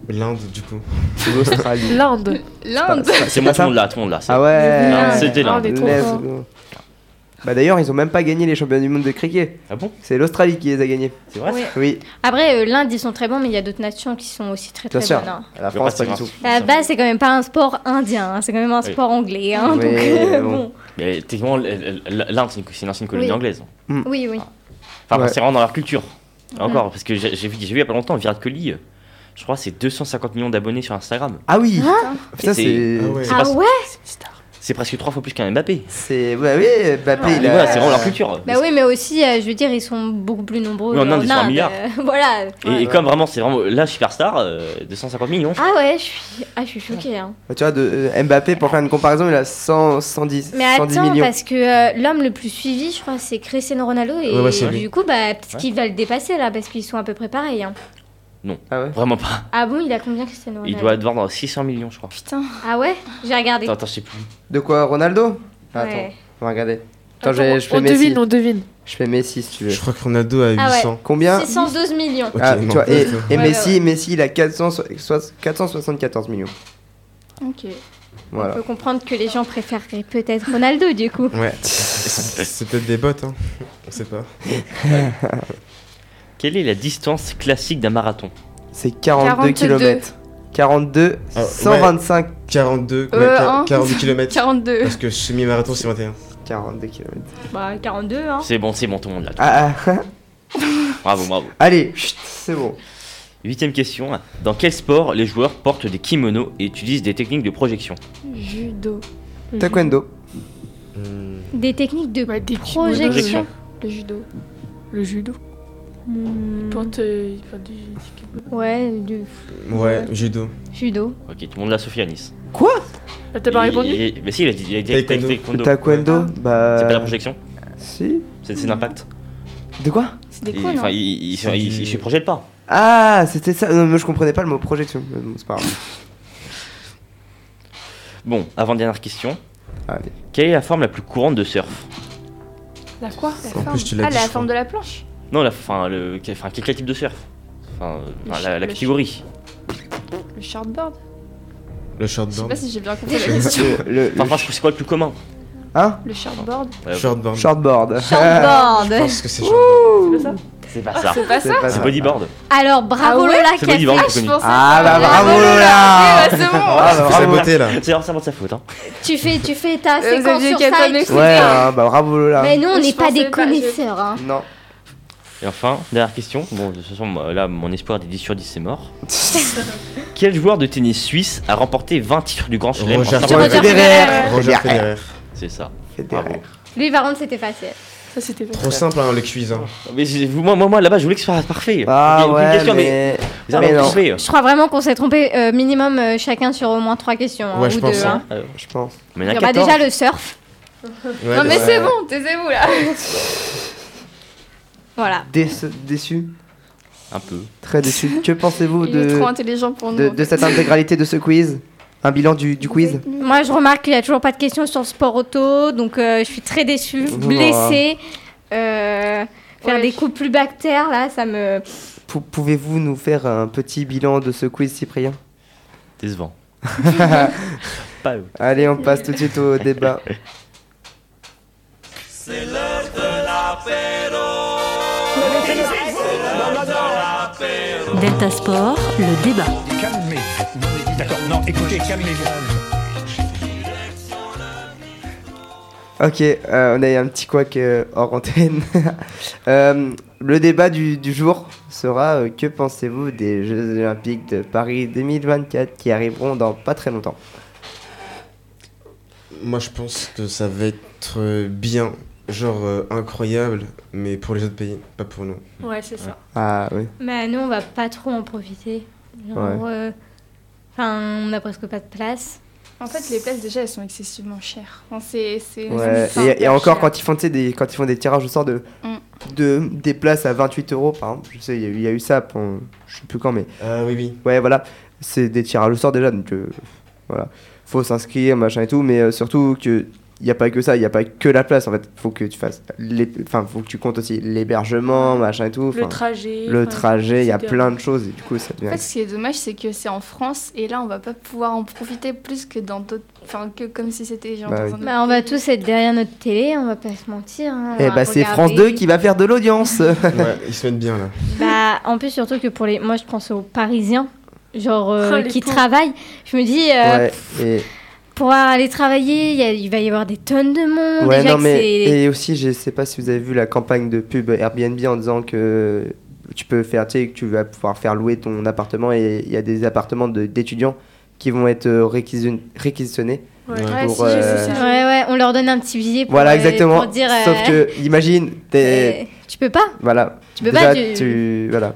L'Inde, du coup. L'Australie. L'Inde. L'Inde. C'est moi, tout le monde là, tout le monde là. Ah ouais. C'était Ah, l'Inde. on est trop Let's fort. go. Bah d'ailleurs, ils ont même pas gagné les championnats du monde de cricket. Ah bon? C'est l'Australie qui les a gagnés. C'est vrai? Oui. Oui. Après, euh, l'Inde, ils sont très bons, mais il y a d'autres nations qui sont aussi très très sûr. bonnes. hein. La France, pas du tout. À la base, c'est quand même pas un sport indien, hein, c'est quand même un Oui. sport anglais. Hein, Oui, donc, euh, mais bon. bon. Mais techniquement, l'Inde, c'est une, ancienne colonie Oui. anglaise. Oui, oui. Enfin, Ouais. c'est vraiment dans leur culture. Encore, Mm. parce que j'ai vu, j'ai vu il y a pas longtemps, Virat Kohli, euh, je crois, c'est 250 millions d'abonnés sur Instagram. Ah oui Hein Et c'est. Ah ouais. c'est Ah ouais? C'est presque trois fois plus qu'un Mbappé. C'est. Ouais, oui, Mbappé, Mais il a. voilà, c'est vraiment leur culture. Bah oui, mais aussi, euh, je veux dire, ils sont beaucoup plus nombreux en Inde, ils sont un milliard. euh, voilà. Et, et comme vraiment, c'est vraiment la superstar, euh, 250 millions. Ah ouais, je suis, ah, je suis choquée. Hein. Bah, Tu vois, de, euh, Mbappé, pour faire une comparaison, il a 100, 110, Mais 110 attends, millions. parce que euh, l'homme le plus suivi, je crois, c'est Cristiano Ronaldo. Et Ouais, du coup, bah, peut-être qu'il va le dépasser là, parce qu'ils sont à peu près pareils. Hein. Non, Ah ouais vraiment pas. Ah bon, il a combien Cristiano Il Ronaldo doit être vendre 600 millions, je crois. Putain. Ah ouais J'ai regardé. Attends, attends, je sais plus. De quoi, Ronaldo Attends, Ouais. on va regarder. Attends, Attends, je, je fais on Messi. devine, on devine. Je fais Messi si tu veux. Je crois que Ronaldo a Ah ouais. 800. Combien 612 millions. Ah, non, tu vois, pas et, Ouais, Messi, ouais, ouais. Messi, il a 400 so- 474 millions. Ok. Voilà. On peut comprendre que les gens préféreraient peut-être Ronaldo du coup. Ouais. C'est c'est peut-être des bots, hein. On sait pas. Quelle est la distance classique d'un marathon C'est 42 42. km. 42, Ah, ouais. 125, 42, Euh, ouais, hein. 42 km. 42. Parce que semi-marathon, c'est 21. 42 km. Bah 42 hein. C'est bon, c'est bon, tout le monde l'a. Ah, ah. Bravo, bravo. Allez, chut, c'est bon. Huitième question. Dans quel sport les joueurs portent des kimonos et utilisent des techniques de projection Judo. Taekwondo. Des techniques de Ouais, des projection. Projection. Le judo. Le judo. Euh, ils portent du- du- Ouais, du Ouais, judo. judo. Ok, tout le monde l'a, Sophie Anis. Quoi? Ah, T'as pas répondu? Il- il- Mais si, il a dit, il a dit Taekwondo. taekwondo. Taekwondo, bah. C'est pas la projection? Si. C'est c'est l'impact. De quoi? C'est des Il- non? Enfin, il, il, il- du- il se projette pas. Ah, c'était ça. Non, mais je comprenais pas le mot projection. Mais bon, c'est pas grave. Bon, avant-dernière question. Allez. Quelle est la forme la plus courante de surf? La quoi? La En forme. plus, tu l'as ah, dit, la je forme de la planche Non, la, enfin, le, quel, enfin, quel, type de surf Enfin, euh, enfin, la, la catégorie. Le shortboard Le Je sais shortboard. pas si j'ai bien compris la question. Le, le, Enfin, franchement, c'est quoi le plus commun hein Le shortboard Ouais, Shortboard. Shortboard. Shortboard. Je pense que c'est shortboard. C'est pas ça. C'est pas ça C'est pas C'est ça. bodyboard. Alors bravo Ah ouais Lola C'est qui a fait- Ah, pas. bah bravo Bravo, Lola Eh bah, c'est bon Ah, bah, C'est bravo. beauté là. C'est vraiment de sa faute. Hein. Tu fais, tu fais ta Euh, séquence sur ça. Ouais, hein, bah bravo Lola. Mais nous on Je n'est pas des je- connaisseurs. Hein. Non. Et enfin, dernière question. Bon, de toute façon, là, mon espoir des 10 sur 10, c'est mort. Quel joueur de tennis suisse a remporté 20 titres du Grand Chelem Roger Federer. Roger Federer. C'est ça. Federer. Lui par contre c'était facile. Ça, c'était pas Trop simple hein, le quiz. Hein. Mais moi, moi, moi là-bas, je voulais que ce soit parfait. Ah ouais, question, mais... Avez mais non. trompé. Je crois vraiment qu'on s'est trompé euh, minimum euh, chacun sur au moins trois questions. hein, Ouais, ou je deux. pense, hein. Euh, Je pense. mais il y aura 14. déjà le surf. Ouais, Non mais ouais. c'est bon, taisez-vous là Voilà. Déce- déçu Un peu. Très déçu. Que pensez-vous de, trop intelligent pour nous. de, de cette intégralité de ce quiz? Un bilan du, du quiz? Moi je remarque qu'il n'y a toujours pas de questions sur le sport auto, donc euh, je suis très déçue, Oh. blessée. Euh, faire Ouais. des coups plus bactères là, ça me. Pou- Pouvez-vous nous faire un petit bilan de ce quiz, Cyprien? Décevant. Pas eux. Allez, on passe tout de suite au débat. C'est l'heure de l'apéro. Delta Sport, le débat. Calmez-vous. D'accord, non, écoutez, calmez-vous. Ok, euh, on a eu un petit couac euh, hors antenne. Euh, le débat du, du jour sera euh, que pensez-vous des Jeux Olympiques de Paris 2024 qui arriveront dans pas très longtemps? Moi je pense que ça va être bien, genre euh, incroyable, mais pour les autres pays, pas pour nous. Ouais, c'est ça. Ah oui. Mais nous on va pas trop en profiter. Genre, Ouais. euh, Enfin, on n'a presque pas de place. En fait, les places déjà elles sont excessivement chères. Enfin, c'est c'est Ouais. Et, encore cher. quand ils font des quand ils font des tirages au sort de, Mm. de des places à 28 euros par exemple, je sais il y, a eu- il y a eu ça pendant, je sais plus quand mais Ah oui, oui. ouais voilà c'est des tirages au sort déjà donc euh, voilà faut s'inscrire machin et tout mais euh, surtout que il n'y a pas que ça, il n'y a pas que la place en fait. Faut que tu fasses, les- enfin, faut que tu comptes aussi l'hébergement, machin et tout. Le trajet, Le trajet, il y a plein de choses et du coup, ça devient. En fait, ce qui est dommage, c'est que c'est en France et là, on va pas pouvoir en profiter plus que dans d'autres. Enfin, que comme si c'était genre Bah dans oui. Bah, on va tous être derrière notre télé, on va pas se mentir. hein, on Eh bah, c'est. France 2 qui va faire de l'audience. Ouais, ils se mettent bien là. Bah, en plus, surtout que pour les. Moi, je pense aux Parisiens, genre, euh, Oh, qui pauvres. travaillent. Je me dis, euh, ouais, et... pour aller travailler, il y a- il va y avoir des tonnes de monde. Ouais, déjà non, que mais et aussi, je sais pas si vous avez vu la campagne de pub Airbnb en disant que tu peux faire, tu sais, que tu vas pouvoir faire louer ton appartement et il y a des appartements de- d'étudiants qui vont être euh, réquisition- réquisitionnés. Ouais. Ouais, pour, si, j'ai euh, ça. Ouais, ouais, on leur donne un petit billet pour, Voilà, euh, exactement. pour dire. Sauf euh, que, imagine, t'es. euh, tu peux pas Voilà. Tu peux Déjà, pas, tu- tu- Voilà.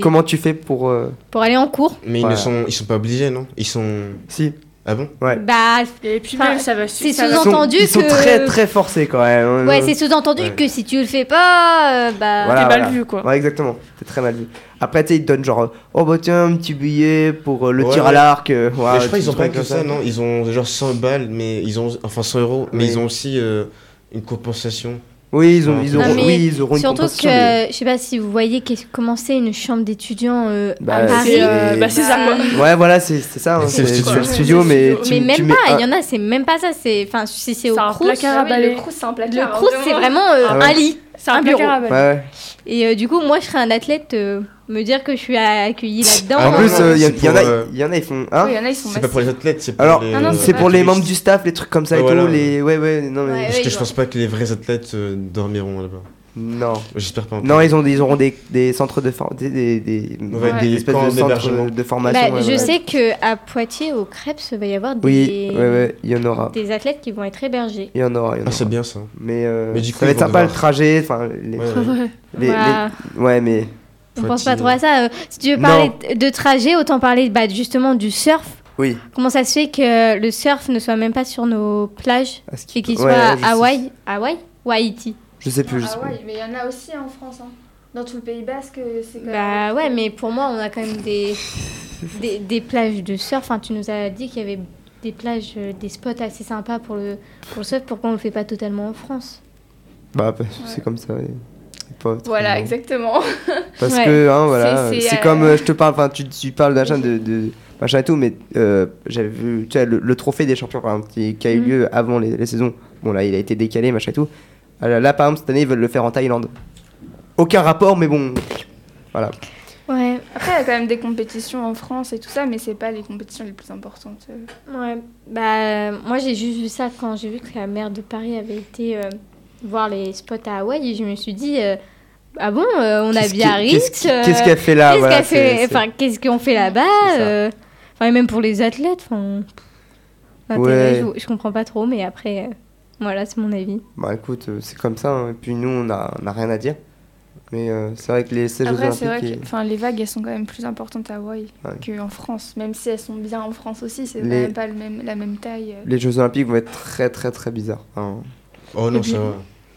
Comment tu fais pour. euh, pour aller en cours. Mais ils Voilà. ne sont, ils sont pas obligés, non? Ils sont. Si. Ah bon Ouais. Bah, Et puis même, ça va c'est ça va- Ils sont, sous-entendu ils sont que- très très forcés quand même. hein. ouais, c'est sous-entendu Ouais. que si tu le fais pas, euh, bah. Voilà, T'es mal voilà. vu, quoi. Ouais, exactement. C'est très mal vu. Après, tu sais, ils te donnent genre, oh bah tiens, un petit billet pour euh, le Ouais, tir à l'arc. euh, Mais voilà, je crois qu'ils ont pas que ça, non? Ils ont genre 100 balles, mais ils ont. Enfin 100 euros, mais ils ont aussi euh, une compensation. Oui, ils, ont, ils, auront, oui, ils auront une Surtout que, mais- je sais pas si vous voyez comment c'est une chambre d'étudiants euh, Bah, à Paris. C'est euh, bah, c'est ça, quoi. Ouais, voilà, c'est c'est ça. hein, C'est le le studio, mais. tu- mais tu même mets pas, un- il y en a, c'est même pas ça. C'est, enfin, si c'est au C'est un Crous, placard Ah oui, balai. le Crous, c'est un le placard. Crous, c'est vraiment euh, Ah ouais. un lit, C'est un un bureau. placard. Ouais, ouais. Et euh, du coup, moi, je serais un athlète, euh, me dire que je suis accueillie là-dedans. En plus, non, euh, il y, en a, euh, y en a, ils font. Hein Oui, il y en a, ils sont C'est pas pour les athlètes, c'est pour Alors, les. C'est pour les membres du staff, les trucs comme ça et Ouais, tout. voilà. Les... Ouais, ouais, non, mais. Parce que je pense pas que les vrais athlètes euh, dormiront là-bas. Non. J'espère pas. Non, ils, ont, ils auront des, des centres de formation. Des, des, des, Ouais, des espèces de centres de formation. Bah, ouais, je ouais. sais que à Poitiers, au Crêpes, il va y avoir des, Oui, ouais, ouais, il y en aura. des athlètes qui vont être hébergés. Il y en aura. il y en Ah, c'est bien ça. Mais, euh, Mais du coup, ça va être sympa le trajet. Enfin, les, Ouais, ouais. Ouais. les- les- ouais, mais. On pense Poitiers. pas trop à ça. euh, si tu veux parler de trajet, autant parler bah, justement du surf. Oui. Comment ça se fait que le surf ne soit même pas sur nos plages à ce qui et qu'il soit ouais, à Hawaï? Hawaï ou à Haïti? Je sais plus, je sais Ah plus. ouais, mais il y en a aussi en France. hein. Dans tout le Pays Basque, c'est quand Bah même- ouais, mais pour moi, on a quand même des, des, des plages de surf. Enfin, tu nous as dit qu'il y avait des plages, euh, des spots assez sympas pour le, pour le surf. Pourquoi on le fait pas totalement en France? Bah, parce que c'est comme ça. ouais. Pas Voilà, exactement. Parce Ouais. que, hein, voilà, C'est- euh, comme euh, je te parle, enfin, tu, tu parles machin de, de machin et tout, mais euh, j'avais vu, tu sais, le, le trophée des champions, par exemple, qui, qui a eu Mhm. lieu avant les, les saisons. Bon, là, il a été décalé, machin et tout. Alors, là, par exemple, cette année, ils veulent le faire en Thaïlande. Aucun rapport, mais bon, voilà. Ouais, Après, il y a quand même des compétitions en France et tout ça, mais c'est pas les compétitions les plus importantes. ouais. Bah, moi, j'ai juste vu ça quand j'ai vu que la maire de Paris avait été euh, voir les spots à Hawaï et je me suis dit, euh, ah bon, euh, on a Biarritz. qu'est-ce euh, qu'est-ce qu'elle fait là Qu'est-ce voilà, Enfin, qu'on fait là-bas euh, Enfin, et même pour les athlètes, enfin. Ouais. Je, je comprends pas trop, mais après, euh, voilà, c'est mon avis. Bah écoute, euh, c'est comme ça, hein. et puis nous, on a, on a rien à dire. Mais euh, c'est vrai que les 16 Jeux Après, c'est vrai Olympiques. que enfin, les vagues, elles sont quand même plus importantes à Hawaï Ouais. qu'en France. Même si elles sont bien en France aussi, c'est Les- même pas le même, la même taille. Les Jeux Olympiques vont être très très très bizarres. Enfin, Oh non, ça va.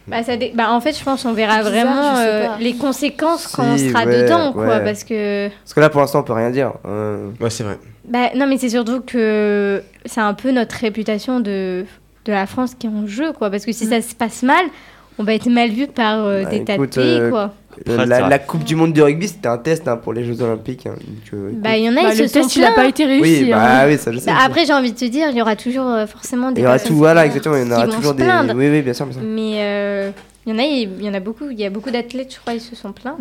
Bah, ça dé- bah, en fait, je pense qu'on verra Bizarre, vraiment euh, les conséquences quand on Si, sera ouais, dedans, quoi. ouais. Parce que. Parce que là, pour l'instant, on peut rien dire. Euh, Ouais, c'est vrai. Bah, non, mais c'est surtout que c'est un peu notre réputation de, de la France qui est en jeu, quoi. Parce que si ça se passe mal, on va être mal vu par euh, Bah, des tas de écoute, pays, euh, quoi. Euh, la, la Coupe du Monde de rugby, c'était un test hein, pour les Jeux Olympiques. hein, donc, euh, Bah, il y en a, Bah, ils le se sont test, il a plaints. pas été réussi. Oui, hein. bah oui, ça je sais. Bah, après, j'ai envie de te dire, il y aura toujours euh, forcément des il y aura tout, voilà, exactement. Il y en aura toujours des. Oui, oui, bien sûr, bien sûr. Mais euh, il y en a, il y en a beaucoup. Il y a beaucoup d'athlètes, je crois, ils se sont plaints.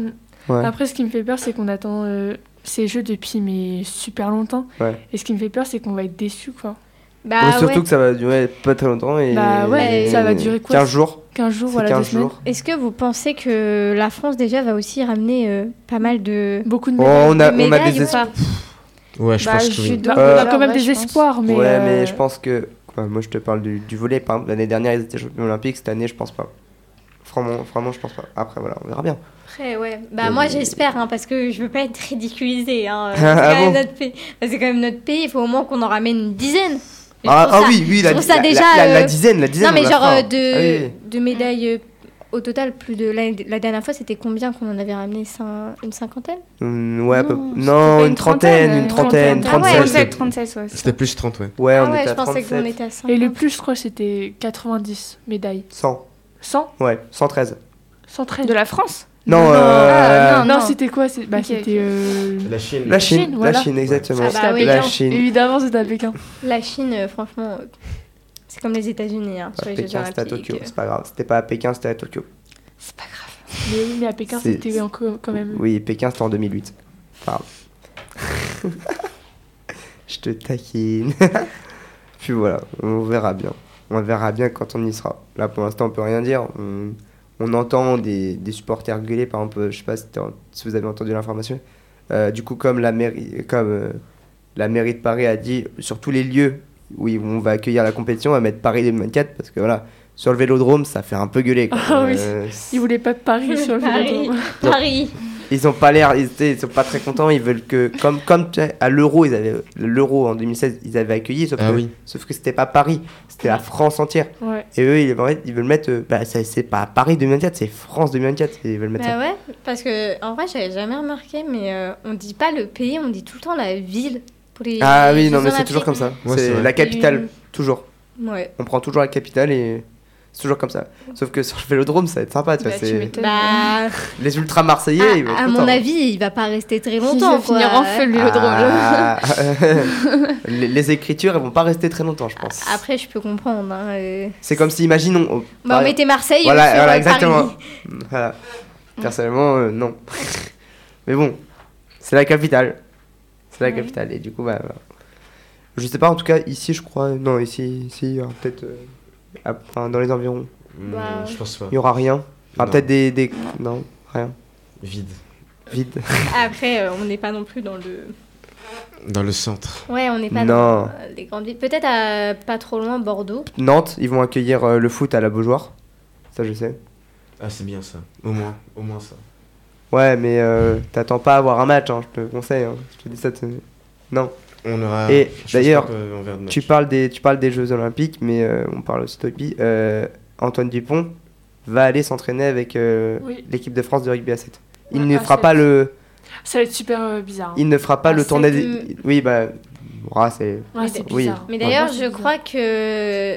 Ouais. Après, ce qui me fait peur, c'est qu'on attend euh, ces jeux depuis mais super longtemps. Ouais. Et ce qui me fait peur, c'est qu'on va être déçus, quoi. Bah, surtout ouais. que ça va durer pas très longtemps. Et, Bah ouais, ça va durer quoi 15 jours. 15 jours, voilà, 15 deux jours. Est-ce que vous pensez que la France déjà va aussi ramener euh, pas mal de Beaucoup de Oh, médailles. on a, de on a médailles des ou espoirs. pas Ouais, je Bah, pense que je oui. dois- on Euh, a quand même ouais, des espoirs, mais. ouais, euh, mais je pense que. moi, je te parle du, du volet. Par exemple, l'année dernière, ils étaient champions olympiques. Cette année, je pense pas. Vraiment, vraiment, je pense pas. Après, voilà, on verra bien. Après, ouais. Bah, Euh, moi, j'espère, hein, parce que je veux pas être ridiculisée. Hein. C'est Ah quand, bon c'est quand même notre pays. Il faut au moins qu'on en ramène une dizaine. Ah, ah ça- oui, oui, la, trouve ça la- déjà, la- la euh, dizaine, la dizaine. Non, mais la genre fera. euh, de, Ah oui, de médailles euh, au total, plus de la, la dernière fois, c'était combien qu'on en avait ramené cin- Une cinquantaine? Hum, ouais, à peu- Non, non, pas une trentaine, une trentaine, Ah ouais, 37. 37, 37, ouais. C'était plus 30, ouais. Ouais, on Ah ouais, était je à pensais qu'on 37. était à 100. Et le plus, je crois, c'était 90 médailles. 100. 100 Ouais, 113. 113. De la France? Non, euh, Ah, Non, non. c'était quoi Bah, c'était. euh, La Chine. la Chine, Chine, la. Chine, exactement. Ah bah oui. la Pékin. Chine. Évidemment, c'était à Pékin. La Chine, euh, franchement, c'est comme les États-Unis hein, sur À les Jeux Pékin, c'était à. Tokyo, c'est pas grave. C'était pas à Pékin, c'était à Tokyo. C'est pas grave. Mais oui, mais à Pékin, c'était quand même. Oui, Pékin, c'était en 2008. Pardon. Je te taquine. Puis voilà, on verra bien. On verra bien quand on y sera. Là, pour l'instant, on peut rien dire. On, on entend des, des supporters gueuler, par exemple, je sais pas si, si vous avez entendu l'information. Euh, du coup, comme la mairie, comme euh, la mairie de Paris a dit, sur tous les lieux où on va accueillir la compétition, on va mettre Paris 2024 parce que voilà, sur le vélodrome, ça fait un peu gueuler. quoi. Ah oui. Euh, Ils voulaient pas de Paris sur le Paris, vélodrome. Paris. Ils ont pas l'air, ils, ils sont pas très contents. Ils veulent que, comme, comme à l'Euro, ils avaient l'Euro en 2016, ils avaient accueilli, sauf Ah que, oui. sauf que c'était pas Paris, c'était la France entière. Ouais. Et eux, ils, veulent- ils veulent mettre, euh, bah, c'est pas Paris 2024, c'est France 2024. Ils veulent mettre Bah ça. ouais, parce que en vrai, j'avais jamais remarqué, mais euh, on dit pas le pays, on dit tout le temps la ville. Pour les Ah oui, non, mais c'est toujours comme ça. Ouais, c'est la capitale, toujours. Ouais. On prend toujours la capitale et c'est toujours comme ça. Sauf que sur le vélodrome, ça va être sympa, tu vois. Bah, tu. Bah, Les ultra marseillais, à, ils vont être à mon avis, il va pas rester très Il longtemps. va finir en feu, le vélodrome. Ah, les, les écritures, elles vont pas rester très longtemps, je pense. Après, je peux comprendre. hein, euh. C'est comme si, imaginons. oh, Bah, on mettait Marseille Voilà, voilà, exactement. Paris. Voilà. Personnellement, euh, non. Mais bon, c'est la capitale. C'est la Ouais. capitale. Et du coup, bah, voilà. Je sais pas, en tout cas, ici, je crois. Non, ici, ici il y aura peut-être. euh, à- Enfin, dans les environs, Hmm, Bah, je pense pas. il y aura rien. Ah, peut-être des, des. Non, rien. Vide. Vide. Après, euh, on n'est pas non plus dans le. Dans le centre. Ouais, on n'est pas Non. dans euh, les grandes villes. Peut-être à pas trop loin, Bordeaux. Nantes, ils vont accueillir euh, le foot à la Beaujoire. Ça, je sais. Ah, c'est bien ça. Au moins, au moins ça. Ouais, mais euh, t'attends pas à avoir un match, hein, je te conseille. hein. Je te dis ça. Non. On aura. Et d'ailleurs. Tu parles des, tu parles des Jeux Olympiques, mais euh, on parle aussi de rugby. Euh, Antoine Dupont va aller s'entraîner avec euh, Oui. l'équipe de France de rugby à 7. Il Ouais, ne fera pas le, Ça va être super bizarre. hein. il ne fera pas À le tournoi. des- Oui, bah, ah, c'est. Ouais, c'est Oui. bizarre. Mais d'ailleurs, Ouais, je crois que euh,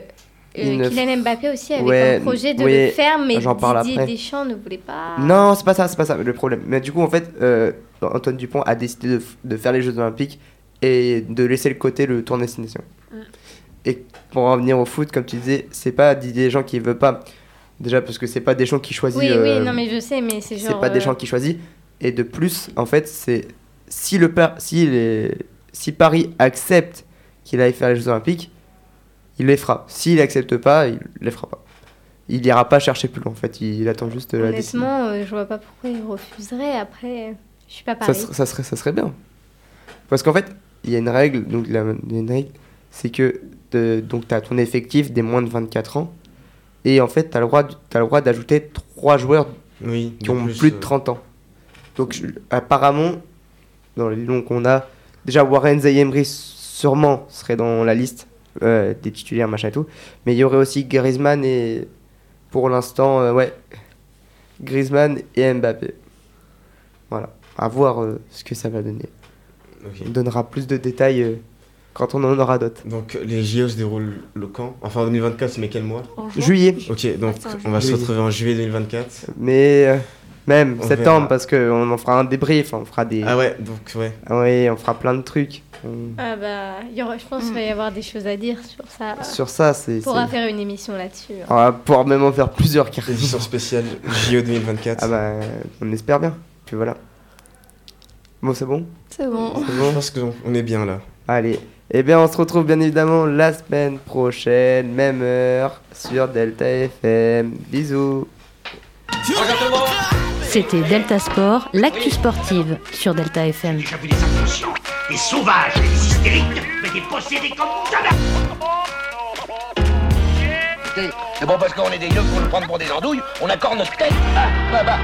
Kylian Mbappé aussi avait Ouais, comme projet de oui, le faire, mais Didier après. Deschamps ne voulait pas. Non, c'est pas ça, c'est pas ça le problème. Mais du coup, en fait, euh, Antoine Dupont a décidé de, de faire les Jeux Olympiques et de laisser le côté le tour destination. Mm. Et pour en venir au foot, comme tu disais, c'est pas Didier Deschamps qui veut pas. Déjà parce que c'est pas Deschamps qui choisit. Oui, euh, oui, non, mais je sais, mais c'est genre. c'est pas euh, Deschamps qui choisit. Et de plus, en fait, c'est si le Par- si, les, si Paris accepte qu'il aille faire les Jeux Olympiques, il les fera. S'il accepte pas, il les fera pas. Il ira pas chercher plus loin. En fait, il, attend juste la décision. Honnêtement, euh, je vois pas pourquoi il refuserait. Après, je suis pas Ça, Paris. ser- ça serait, ça serait bien. Parce qu'en fait, il y a une règle, donc la, une règle, c'est que de- donc tu as ton effectif des moins de 24 ans, et en fait, tu as le droit, le droit d'ajouter 3 joueurs Oui, qui ont plus, plus de euh. 30 ans. Donc, je- apparemment, dans les noms qu'on a, déjà Warren Zayemri sûrement serait dans la liste euh, des titulaires, machin et tout, mais il y aurait aussi Griezmann et pour l'instant, euh, ouais, Griezmann et Mbappé. Voilà, à voir euh, ce que ça va donner. On donnera plus de détails euh, quand on en aura d'autres. Donc les JO se déroulent le quand? Enfin en 2024, mais quel mois? En. Juillet, Ok, donc c'est on va se retrouver en juillet 2024. mais euh, même On septembre, verra. parce qu'on en fera un débrief, on fera des. Ah ouais, donc ouais. Ah oui, on fera plein de trucs. Ah bah, il y aura, je pense qu'il va y avoir des choses à dire sur ça. Sur ça, c'est. On pourra c'est- faire une émission là-dessus. hein. On va pouvoir même en faire plusieurs carrément. Édition spéciale JO 2024. Ah bah, on espère bien. Puis voilà. Bon, c'est bon C'est bon. C'est Je bon pense qu'on on est bien là. Allez. Eh bien, on se retrouve bien évidemment la semaine prochaine, même heure, sur Delta FM. Bisous. C'était Delta Sport, l'actu sportive sur Delta FM. J'ai vu des inconscients, des sauvages, des hystériques, mais des possédés comme jamais C'est bon parce qu'on est des yeux pour nous prendre pour des andouilles, on accorde notre tête. Ah, bah, bah.